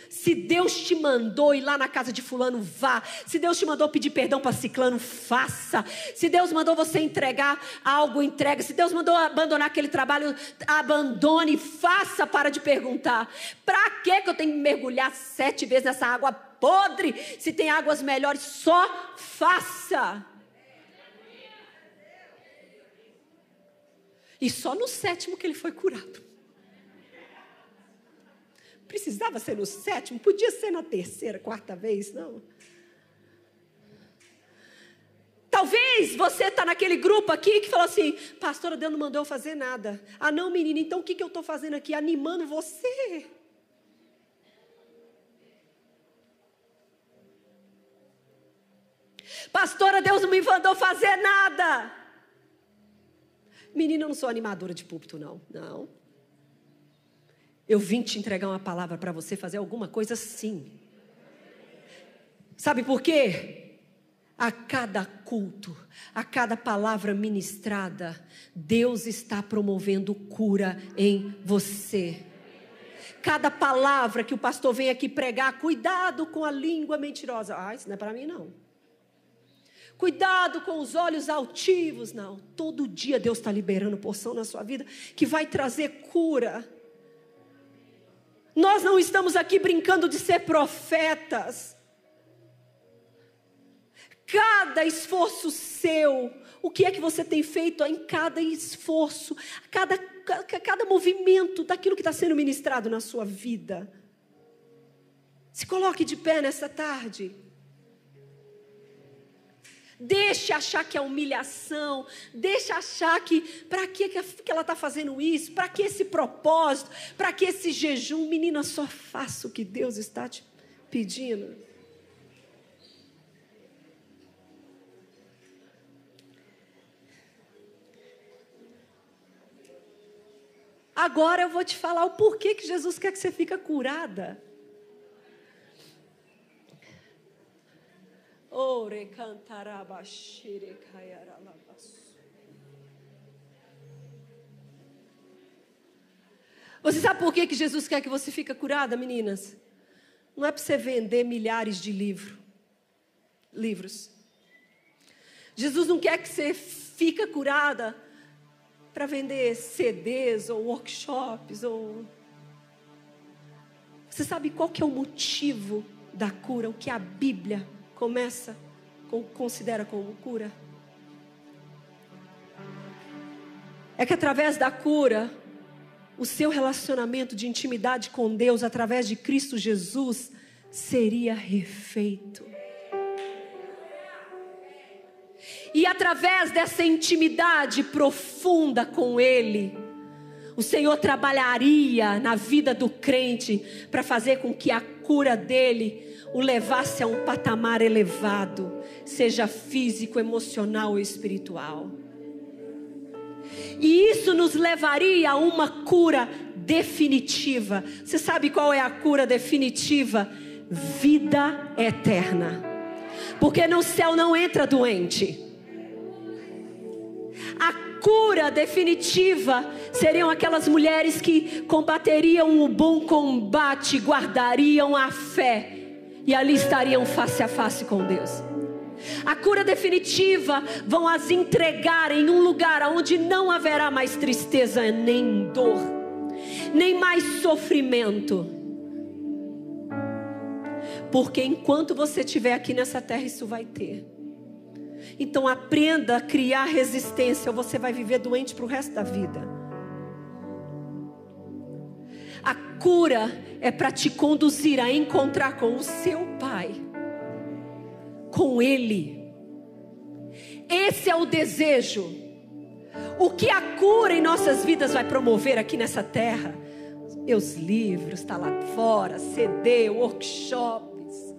Se Deus te mandou ir lá na casa de fulano, vá. Se Deus te mandou pedir perdão para ciclano, faça. Se Deus mandou você entregar algo, entrega. Se Deus mandou abandonar aquele trabalho, abandone, faça, para de perguntar. Para que eu tenho que mergulhar sete vezes nessa água podre? Se tem águas melhores, só faça. E só no sétimo que ele foi curado. Precisava ser no sétimo, podia ser na terceira, quarta vez, não. Talvez você está naquele grupo aqui que falou assim: Pastora, Deus não mandou eu fazer nada. Ah, não, menina, então o que, que eu estou fazendo aqui? Animando você. Pastora, Deus não me mandou fazer nada. Menina, eu não sou animadora de púlpito, não. Não. Eu vim te entregar uma palavra para você fazer alguma coisa sim. Sabe por quê? A cada culto, a cada palavra ministrada, Deus está promovendo cura em você. Cada palavra que o pastor vem aqui pregar, cuidado com a língua mentirosa. Ah, isso não é para mim não. Cuidado com os olhos altivos. Não, todo dia Deus está liberando porção na sua vida que vai trazer cura. Nós não estamos aqui brincando de ser profetas. Cada esforço seu, o que é que você tem feito em cada esforço, cada, cada movimento daquilo que está sendo ministrado na sua vida. Se coloque de pé nessa tarde. Deixe achar que é humilhação. Deixe achar que para que, que ela está fazendo isso? Para que esse propósito? Para que esse jejum? Menina, só faça o que Deus está te pedindo. Agora eu vou te falar o porquê que Jesus quer que você fique curada. Ore cantarabashire Você sabe por que, que Jesus quer que você fique curada, meninas? Não é para você vender milhares de livro, livros. Jesus não quer que você fique curada para vender CDs ou workshops ou Você sabe qual que é o motivo da cura, o que a Bíblia começa considera como cura? É que através da cura, o seu relacionamento de intimidade com Deus através de Cristo Jesus seria refeito. E através dessa intimidade profunda com Ele, o Senhor trabalharia na vida do crente para fazer com que a cura dele o levasse a um patamar elevado, seja físico, emocional ou espiritual. E isso nos levaria a uma cura definitiva. Você sabe qual é a cura definitiva? Vida eterna. Porque no céu não entra doente. A cura definitiva seriam aquelas mulheres que combateriam o bom combate, guardariam a fé e ali estariam face a face com Deus. A cura definitiva vão as entregar em um lugar onde não haverá mais tristeza, nem dor, nem mais sofrimento. Porque enquanto você estiver aqui nessa terra, isso vai ter. Então aprenda a criar resistência, ou você vai viver doente para o resto da vida. A cura é para te conduzir a encontrar com o seu Pai, com Ele. Esse é o desejo. O que a cura em nossas vidas vai promover aqui nessa terra? Meus livros, está lá fora, CD, workshops,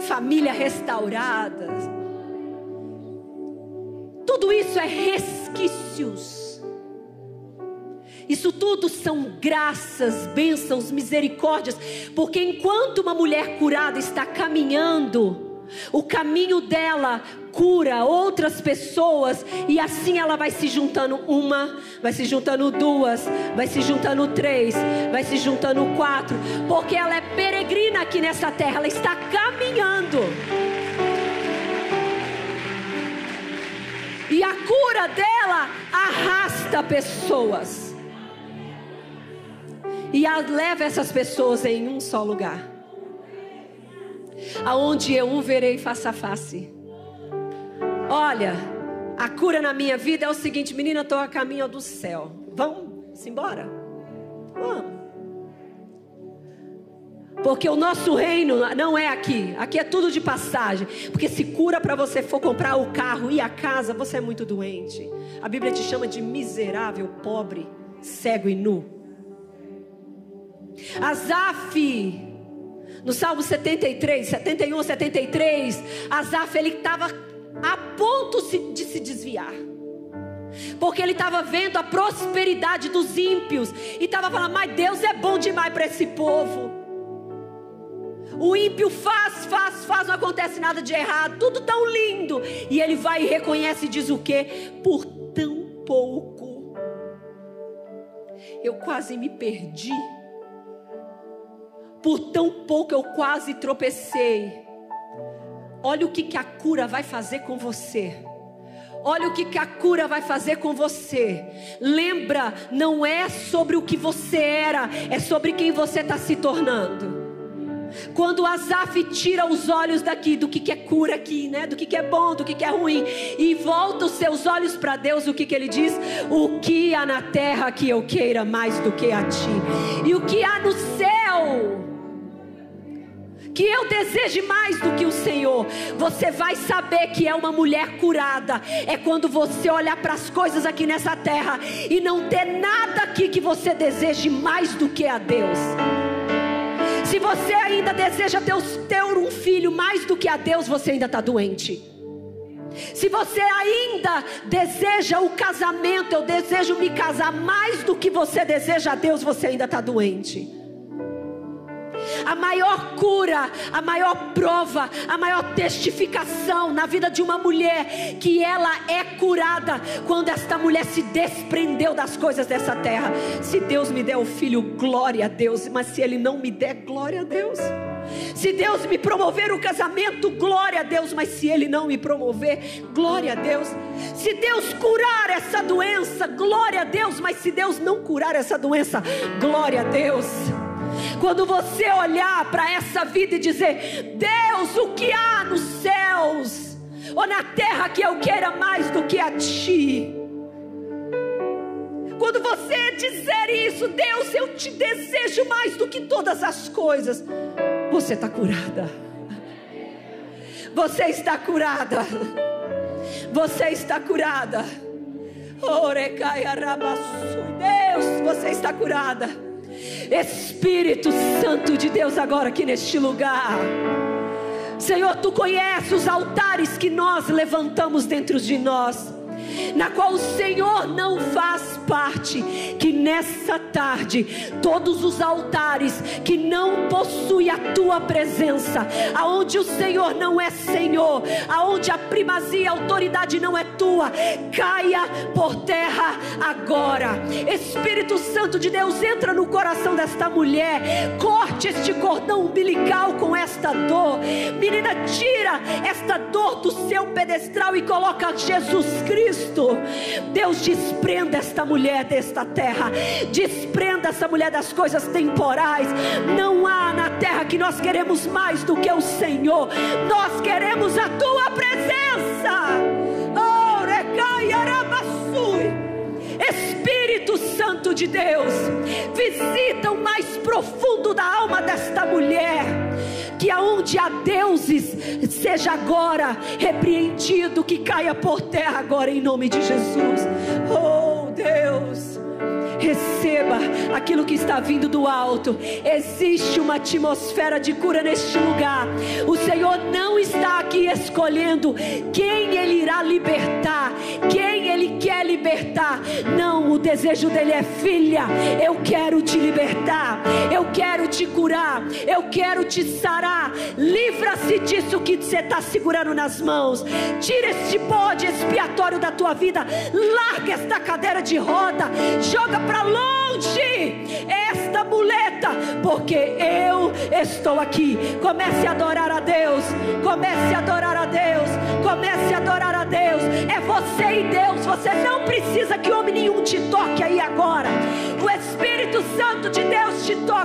família restaurada. Tudo isso é resquícios isso tudo são graças, bênçãos, misericórdias, porque enquanto uma mulher curada está caminhando, o caminho dela cura outras pessoas e assim ela vai se juntando uma, vai se juntando duas, vai se juntando três, vai se juntando quatro, porque ela é peregrina aqui nessa terra, ela está caminhando. E a cura dela arrasta pessoas e leva essas pessoas em um só lugar. Aonde eu um verei face a face. Olha, a cura na minha vida é o seguinte, menina, estou a caminho do céu. Vamos embora? Vamos. Porque o nosso reino não é aqui. Aqui é tudo de passagem. Porque se cura para você for comprar o carro e a casa, você é muito doente. A Bíblia te chama de miserável, pobre, cego e nu. Asaf, no Salmo 73, 71, 73, Asaf ele estava a ponto de se desviar. Porque ele estava vendo a prosperidade dos ímpios e estava falando: "Mas Deus é bom demais para esse povo". O ímpio faz, faz, faz, não acontece nada de errado, tudo tão lindo. E ele vai e reconhece e diz o quê? Por tão pouco. Eu quase me perdi por tão pouco eu quase tropecei. Olha o que, que a cura vai fazer com você. Olha o que, que a cura vai fazer com você. Lembra, não é sobre o que você era, é sobre quem você está se tornando. Quando Asaf tira os olhos daqui, do que, que é cura aqui, né? Do que, que é bom, do que, que é ruim, e volta os seus olhos para Deus, o que, que ele diz? O que há na terra que eu queira mais do que a ti, e o que há no céu que eu deseje mais do que o Senhor, você vai saber que é uma mulher curada. É quando você olhar para as coisas aqui nessa terra e não ter nada aqui que você deseje mais do que a Deus. Se você ainda deseja ter, ter um filho mais do que a Deus, você ainda está doente. Se você ainda deseja o casamento, eu desejo me casar mais do que você deseja a Deus, você ainda está doente a maior cura, a maior prova, a maior testificação na vida de uma mulher que ela é curada quando esta mulher se desprendeu das coisas dessa terra. Se Deus me der o filho, glória a Deus, mas se ele não me der, glória a Deus. Se Deus me promover o casamento, glória a Deus, mas se Ele não me promover, glória a Deus. Se Deus curar essa doença, glória a Deus, mas se Deus não curar essa doença, glória a Deus. Quando você olhar para essa vida e dizer: Deus, o que há nos céus ou na terra que eu queira mais do que a Ti? Quando você dizer isso, Deus, eu te desejo mais do que todas as coisas, você está curada. Você está curada. Você está curada. Deus, você está curada. Espírito Santo de Deus, agora aqui neste lugar. Senhor, tu conheces os altares que nós levantamos dentro de nós na qual o Senhor não faz parte, que nessa tarde todos os altares que não possuem a tua presença, aonde o Senhor não é Senhor, aonde a primazia, a autoridade não é tua, caia por terra agora. Espírito Santo de Deus, entra no coração desta mulher, corte este cordão umbilical com esta dor. Menina, tira esta dor do seu pedestral e coloca Jesus Cristo Deus desprenda esta mulher desta terra, desprenda essa mulher das coisas temporais. Não há na terra que nós queremos mais do que o Senhor, nós queremos a tua presença. Espírito Santo de Deus, visita o mais profundo da alma desta mulher que aonde há deuses, seja agora repreendido, que caia por terra agora em nome de Jesus. Oh Deus. Receba aquilo que está vindo do alto. Existe uma atmosfera de cura neste lugar. O Senhor não está aqui escolhendo quem Ele irá libertar, quem Ele quer libertar. Não, o desejo dele é: filha, eu quero te libertar, eu quero te curar, eu quero te sarar. Livra-se disso que você está segurando nas mãos. Tira este bode expiatório da tua vida. Larga esta cadeira de roda. Joga para longe esta muleta, porque eu estou aqui. Comece a adorar a Deus, comece a adorar a Deus, comece a adorar a Deus. É você e Deus, você não precisa que homem nenhum te toque aí agora. O Espírito Santo de Deus te toque